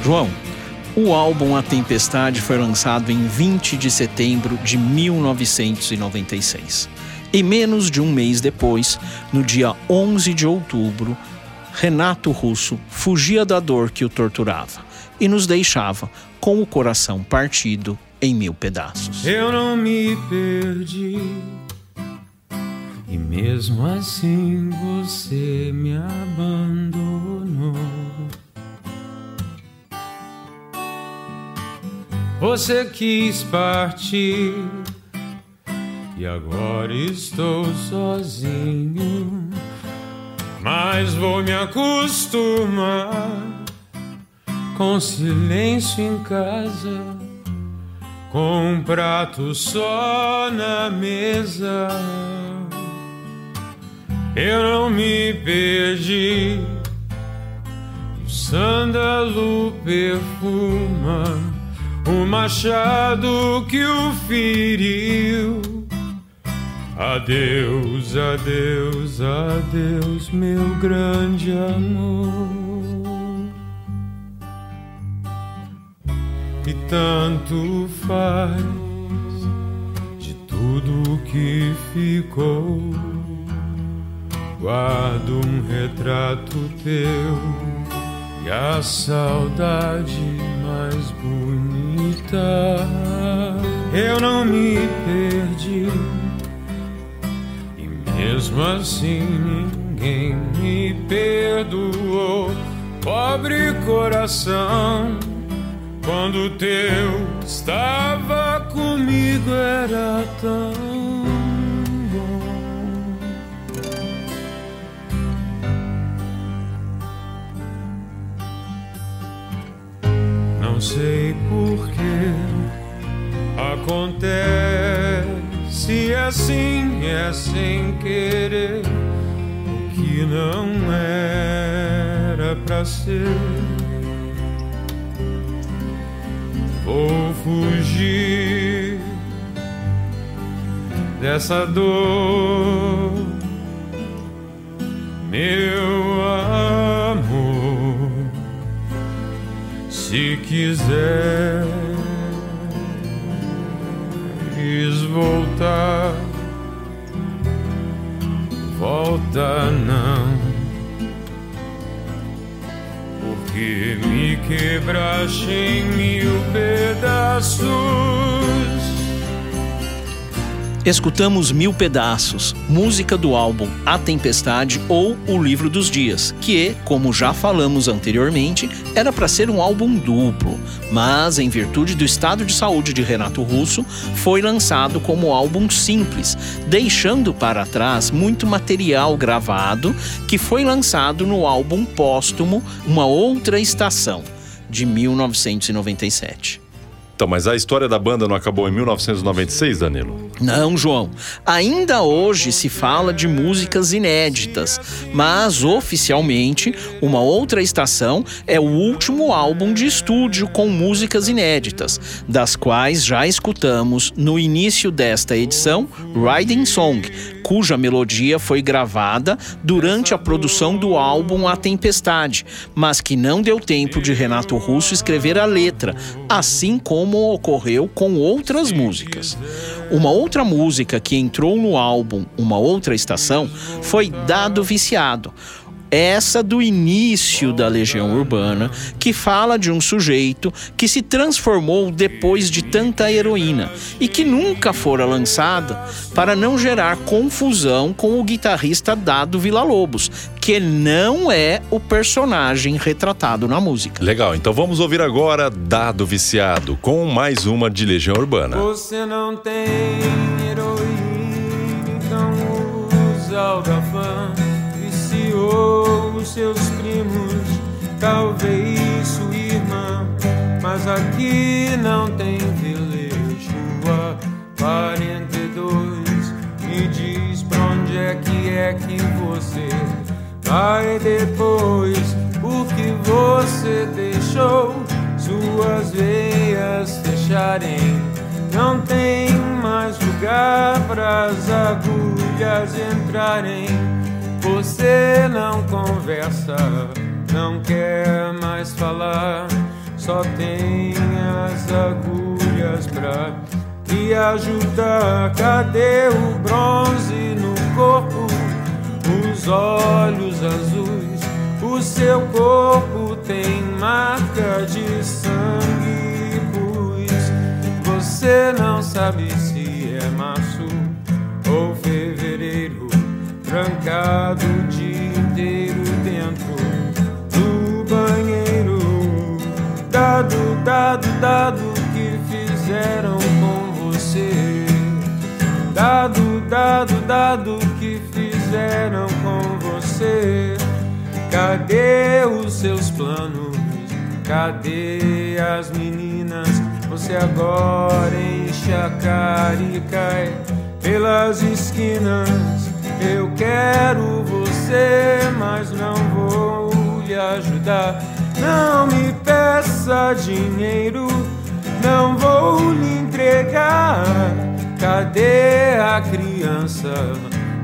João, o álbum A Tempestade foi lançado em 20 de setembro de 1996. E menos de um mês depois, no dia 11 de outubro, Renato Russo fugia da dor que o torturava e nos deixava com o coração partido em mil pedaços. Eu não me perdi. E mesmo assim você me abandonou. Você quis partir e agora estou sozinho. Mas vou me acostumar com silêncio em casa, com um prato só na mesa. Eu não me perdi, o sândalo perfuma o machado que o feriu. Adeus, adeus, adeus, meu grande amor. E tanto faz de tudo que ficou. Guardo um retrato teu e a saudade mais bonita. Eu não me perdi, e mesmo assim ninguém me perdoou. Pobre coração, quando teu estava comigo era tão Não sei por que acontece assim, é sem querer o que não era pra ser. Vou fugir dessa dor, meu amor. Se quiseres voltar, volta não, porque me quebraste em mil pedaços. Escutamos Mil Pedaços, música do álbum A Tempestade ou O Livro dos Dias, que, como já falamos anteriormente, era para ser um álbum duplo, mas em virtude do estado de saúde de Renato Russo, foi lançado como álbum simples, deixando para trás muito material gravado que foi lançado no álbum póstumo Uma Outra Estação, de 1997. Então, mas a história da banda não acabou em 1996, Danilo? Não, João. Ainda hoje se fala de músicas inéditas, mas oficialmente, Uma Outra Estação é o último álbum de estúdio com músicas inéditas, das quais já escutamos no início desta edição Riding Song, cuja melodia foi gravada durante a produção do álbum A Tempestade, mas que não deu tempo de Renato Russo escrever a letra, assim como ocorreu com outras músicas. Uma outra música que entrou no álbum Uma Outra Estação foi Dado Viciado. Essa do início da Legião Urbana, que fala de um sujeito que se transformou depois de tanta heroína e que nunca fora lançada para não gerar confusão com o guitarrista Dado Villa-Lobos, que não é o personagem retratado na música. Legal, então vamos ouvir agora Dado Viciado com mais uma de Legião Urbana. Você não tem heroína, então usa o Gafan. Viciou os seus primos, talvez sua irmã. Mas aqui não tem velejo a 42. Me diz pra onde é que é que você vai depois. Porque você deixou suas veias fecharem. Não tem mais lugar para as agulhas entrarem. Você não conversa, não quer mais falar. Só tem as agulhas pra te ajudar. Cadê o bronze no corpo? Os olhos azuis, o seu corpo tem marca de sangue, pois você não sabe se é fevereiro, trancado o dia inteiro dentro do banheiro. Dado, dado, dado que fizeram com você. Dado, dado, dado que fizeram com você. Cadê os seus planos? Cadê as meninas? Você agora enche a cara e cai pelas esquinas. Eu quero você, mas não vou lhe ajudar. Não me peça dinheiro, não vou lhe entregar. Cadê a criança?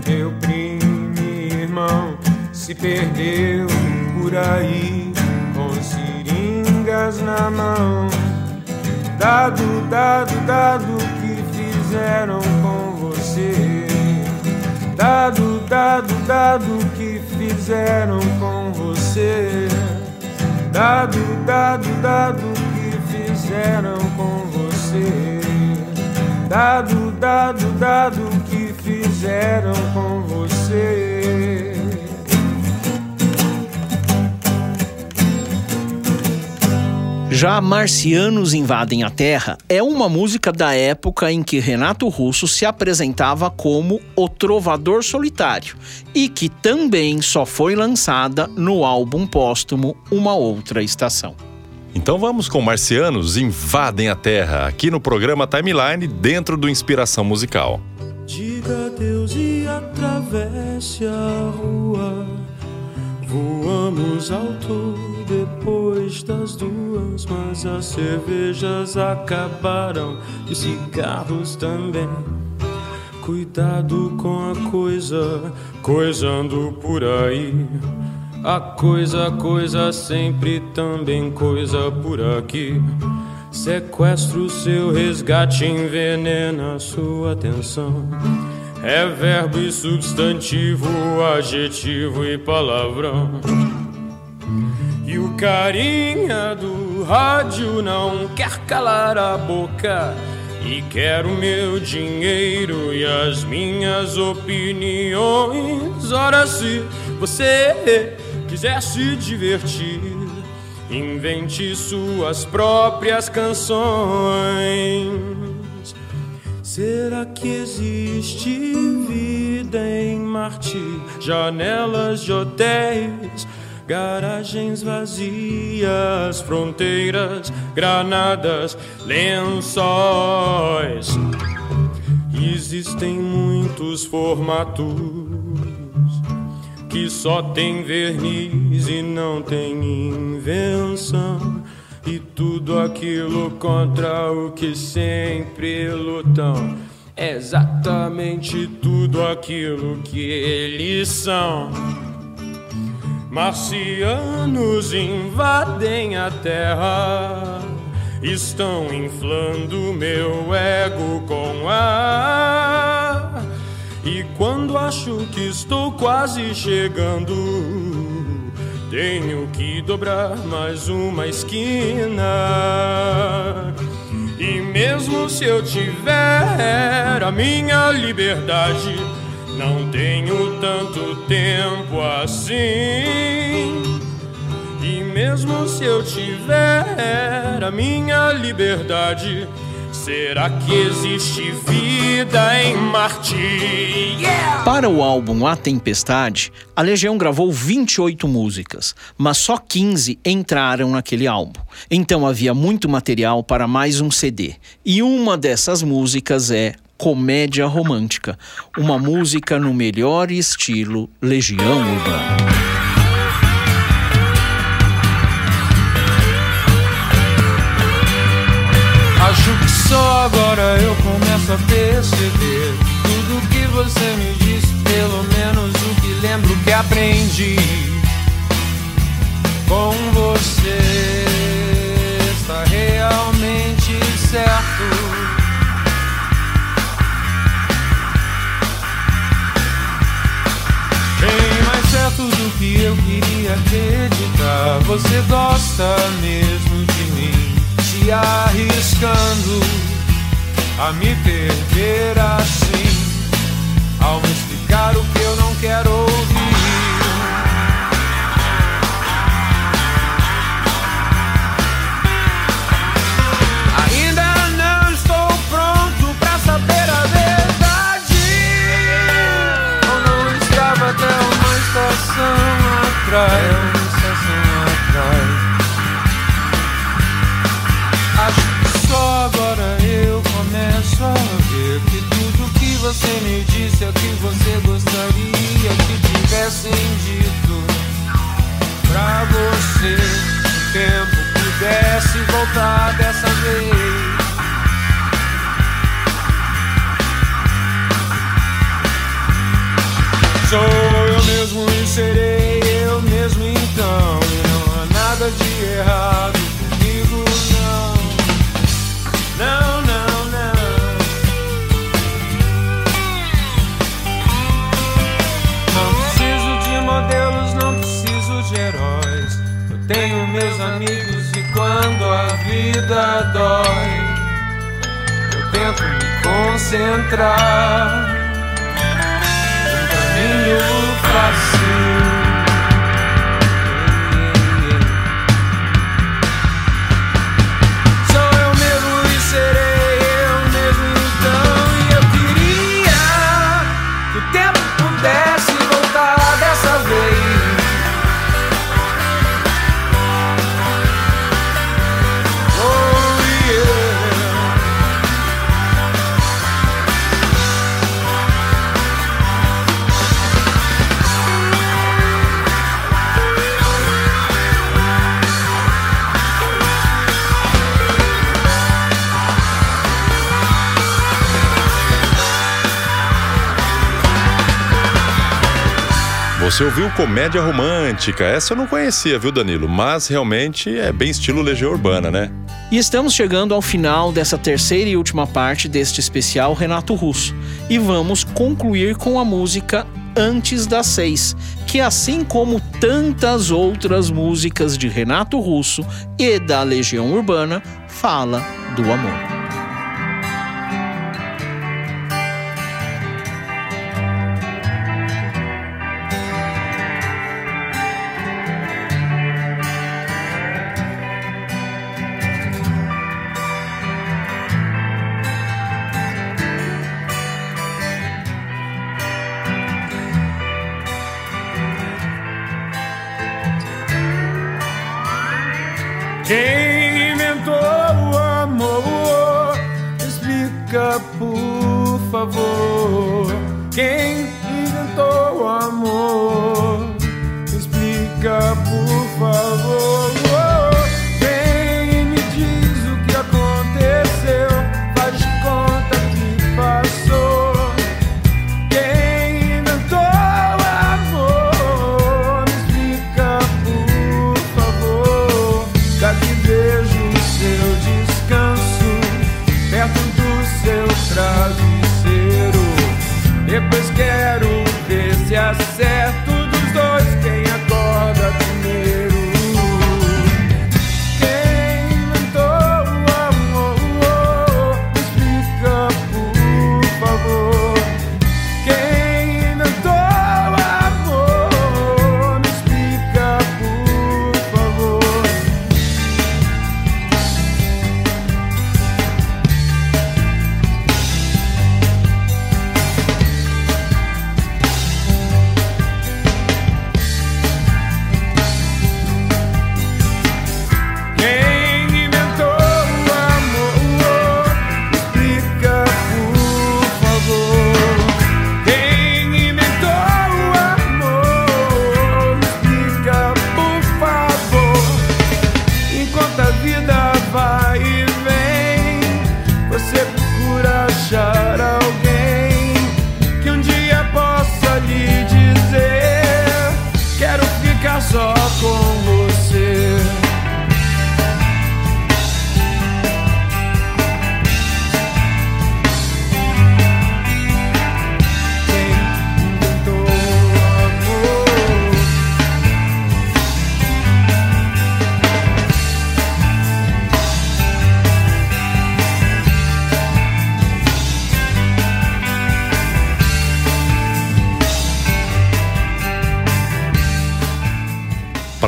Meu primo irmão se perdeu por aí com seringas na mão. Dado, dado, dado que fizeram. Dado, dado, dado que fizeram com você. Dado, dado, dado que fizeram com você. Dado, dado, dado que fizeram com você. Já Marcianos Invadem a Terra é uma música da época em que Renato Russo se apresentava como o Trovador Solitário e que também só foi lançada no álbum póstumo Uma Outra Estação. Então vamos com Marcianos Invadem a Terra, aqui no programa Timeline, dentro do Inspiração Musical. Diga adeus e atravesse a rua. Voamos alto depois das duas, mas as cervejas acabaram e os cigarros também. Cuidado com a coisa, coisando por aí. A coisa, coisa, sempre também coisa por aqui. Sequestro seu resgate, envenena sua atenção. É verbo e substantivo, adjetivo e palavrão. E o carinha do rádio não quer calar a boca. E quer o meu dinheiro e as minhas opiniões. Ora, se você quiser se divertir, invente suas próprias canções. Será que existe vida em Marte? Janelas de hotéis, garagens vazias, fronteiras, granadas, lençóis. Existem muitos formatos que só tem verniz e não tem invenção. E tudo aquilo contra o que sempre lutam. Exatamente tudo aquilo que eles são. Marcianos invadem a terra, estão inflando meu ego com ar. E quando acho que estou quase chegando, tenho que dobrar mais uma esquina. E mesmo se eu tiver a minha liberdade, não tenho tanto tempo assim. E mesmo se eu tiver a minha liberdade, será que existe vida em Marte? Yeah! Para o álbum A Tempestade, a Legião gravou 28 músicas, mas só 15 entraram naquele álbum. Então havia muito material para mais um CD. E uma dessas músicas é Comédia Romântica, uma música no melhor estilo Legião Urbana. Só agora eu começo a perceber tudo que você me disse, pelo menos o que lembro que aprendi com você está realmente certo. Bem mais certo do que eu queria acreditar. Você gosta mesmo de arriscando a me perder assim, ao me explicar o que eu não quero ouvir. Ainda que tudo que você me disse é que você gostaria que tivessem dito pra você. O tempo pudesse voltar dessa vez. Sou eu mesmo e serei eu mesmo então. E não há nada de errado vida dói, eu tento me concentrar. Um caminho fácil. Você ouviu comédia romântica? Essa eu não conhecia, viu, Danilo? Mas realmente é bem estilo Legião Urbana, né? E estamos chegando ao final dessa terceira e última parte deste especial Renato Russo. E vamos concluir com a música Antes das Seis, que assim como tantas outras músicas de Renato Russo e da Legião Urbana, fala do amor.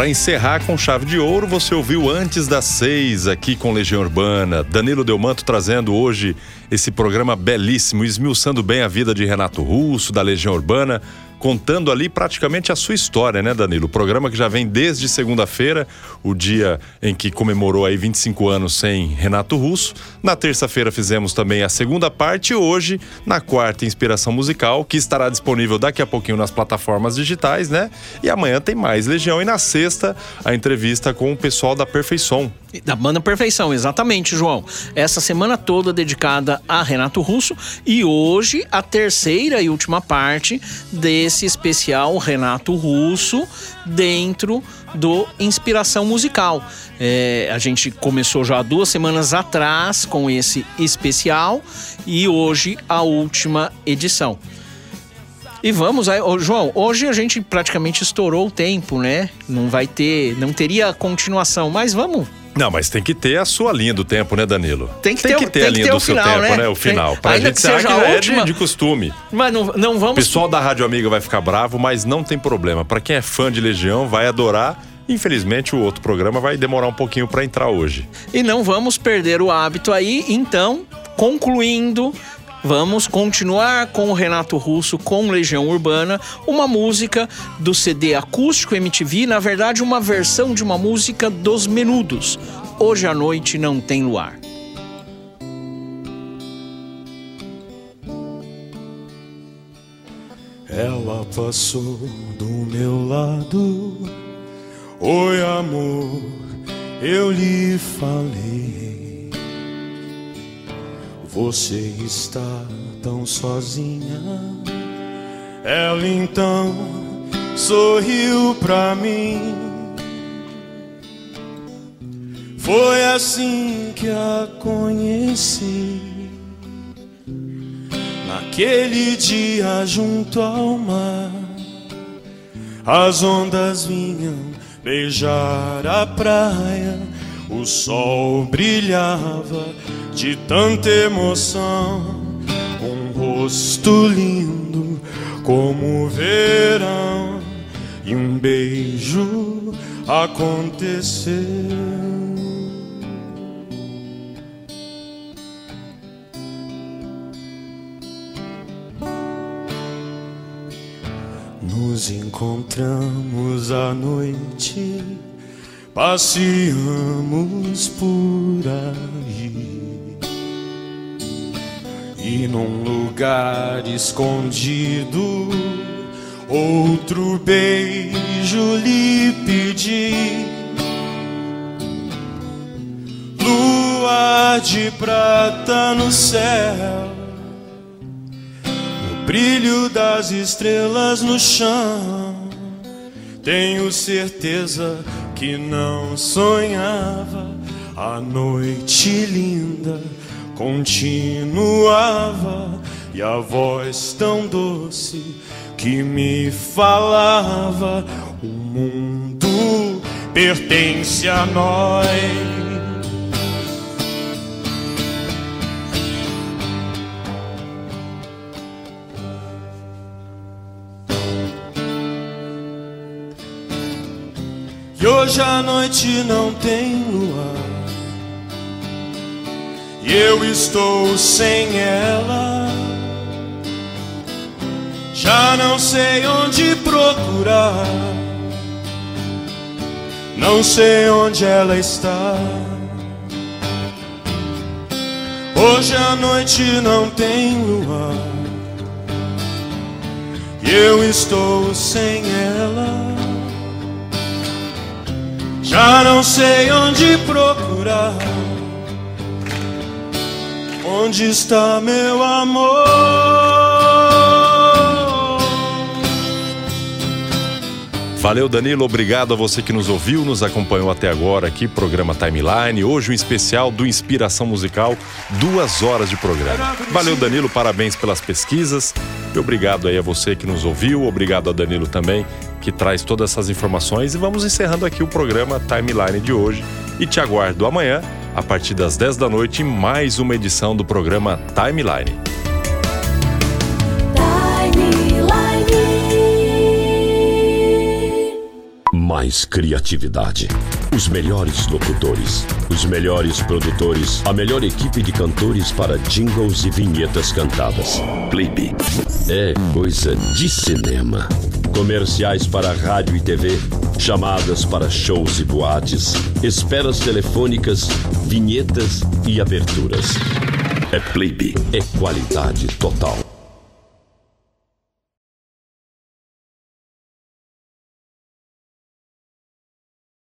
Para encerrar com chave de ouro, você ouviu antes das seis aqui com Legião Urbana. Danilo Delmanto trazendo hoje esse programa belíssimo, esmiuçando bem a vida de Renato Russo, da Legião Urbana contando ali praticamente a sua história, né, Danilo? O programa que já vem desde segunda-feira, o dia em que comemorou aí 25 anos sem Renato Russo. Na terça-feira fizemos também a segunda parte e hoje, na quarta, Inspiração Musical, que estará disponível daqui a pouquinho nas plataformas digitais, né? E amanhã tem mais Legião. E na sexta, a entrevista com o pessoal da Perfeição. Da banda Perfeição, exatamente, João. Essa semana toda dedicada a Renato Russo e hoje a terceira e última parte desse especial Renato Russo dentro do Inspiração Musical. É, a gente começou já duas semanas atrás com esse especial e hoje a última edição. E vamos aí, Ô, João, hoje a gente praticamente estourou o tempo, né? Não vai ter, não teria continuação, mas vamos Não, mas tem que ter a sua linha do tempo, né, Danilo? Tem que tem ter o- que ter tem a linha ter do o seu final, tempo, né? né? O Tem- final. Pra ainda gente que seja que é de, de costume. Mas não, não O vamos. pessoal da Rádio Amiga vai ficar bravo, mas não tem problema. Pra quem é fã de Legião, vai adorar. Infelizmente, o outro programa vai demorar um pouquinho pra entrar hoje. E não vamos perder o hábito aí. Então, concluindo, vamos continuar com o Renato Russo, com Legião Urbana, uma música do CD Acústico MTV, na verdade, uma versão de uma música dos Menudos. Hoje à noite não tem luar. Ela passou do meu lado. Oi, amor, eu lhe falei. Você está tão sozinha. Ela então sorriu pra mim. Foi assim que a conheci. Naquele dia junto ao mar, as ondas vinham beijar a praia, o sol brilhava de tanta emoção, um rosto lindo como o verão, e um beijo aconteceu. Nos encontramos à noite, passeamos por aí. E num lugar escondido, outro beijo lhe pedi. Lua de prata no céu o brilho das estrelas no chão. Tenho certeza que não sonhava. A noite linda continuava e a voz tão doce que me falava: O mundo pertence a nós. Hoje a noite não tem luar. E eu estou sem ela. Já não sei onde procurar. Não sei onde ela está. Hoje a noite não tem luar. E eu estou sem ela. Já não sei onde procurar. Onde está meu amor? Valeu, Danilo. Obrigado a você que nos ouviu, nos acompanhou até agora aqui, programa Timeline. Hoje um especial do Inspiração Musical, duas horas de programa. Valeu, Danilo. Parabéns pelas pesquisas. E obrigado aí a você que nos ouviu. Obrigado a Danilo também, que traz todas essas informações. E vamos encerrando aqui o programa Timeline de hoje. E te aguardo amanhã, a partir das 10 da noite, em mais uma edição do programa Timeline. Timeline. Mais mais criatividade. Os melhores locutores, os melhores produtores, a melhor equipe de cantores para jingles e vinhetas cantadas. Clipe é coisa de cinema. Comerciais para rádio e TV, chamadas para shows e boates, esperas telefônicas, vinhetas e aberturas. É Plipe, é qualidade total.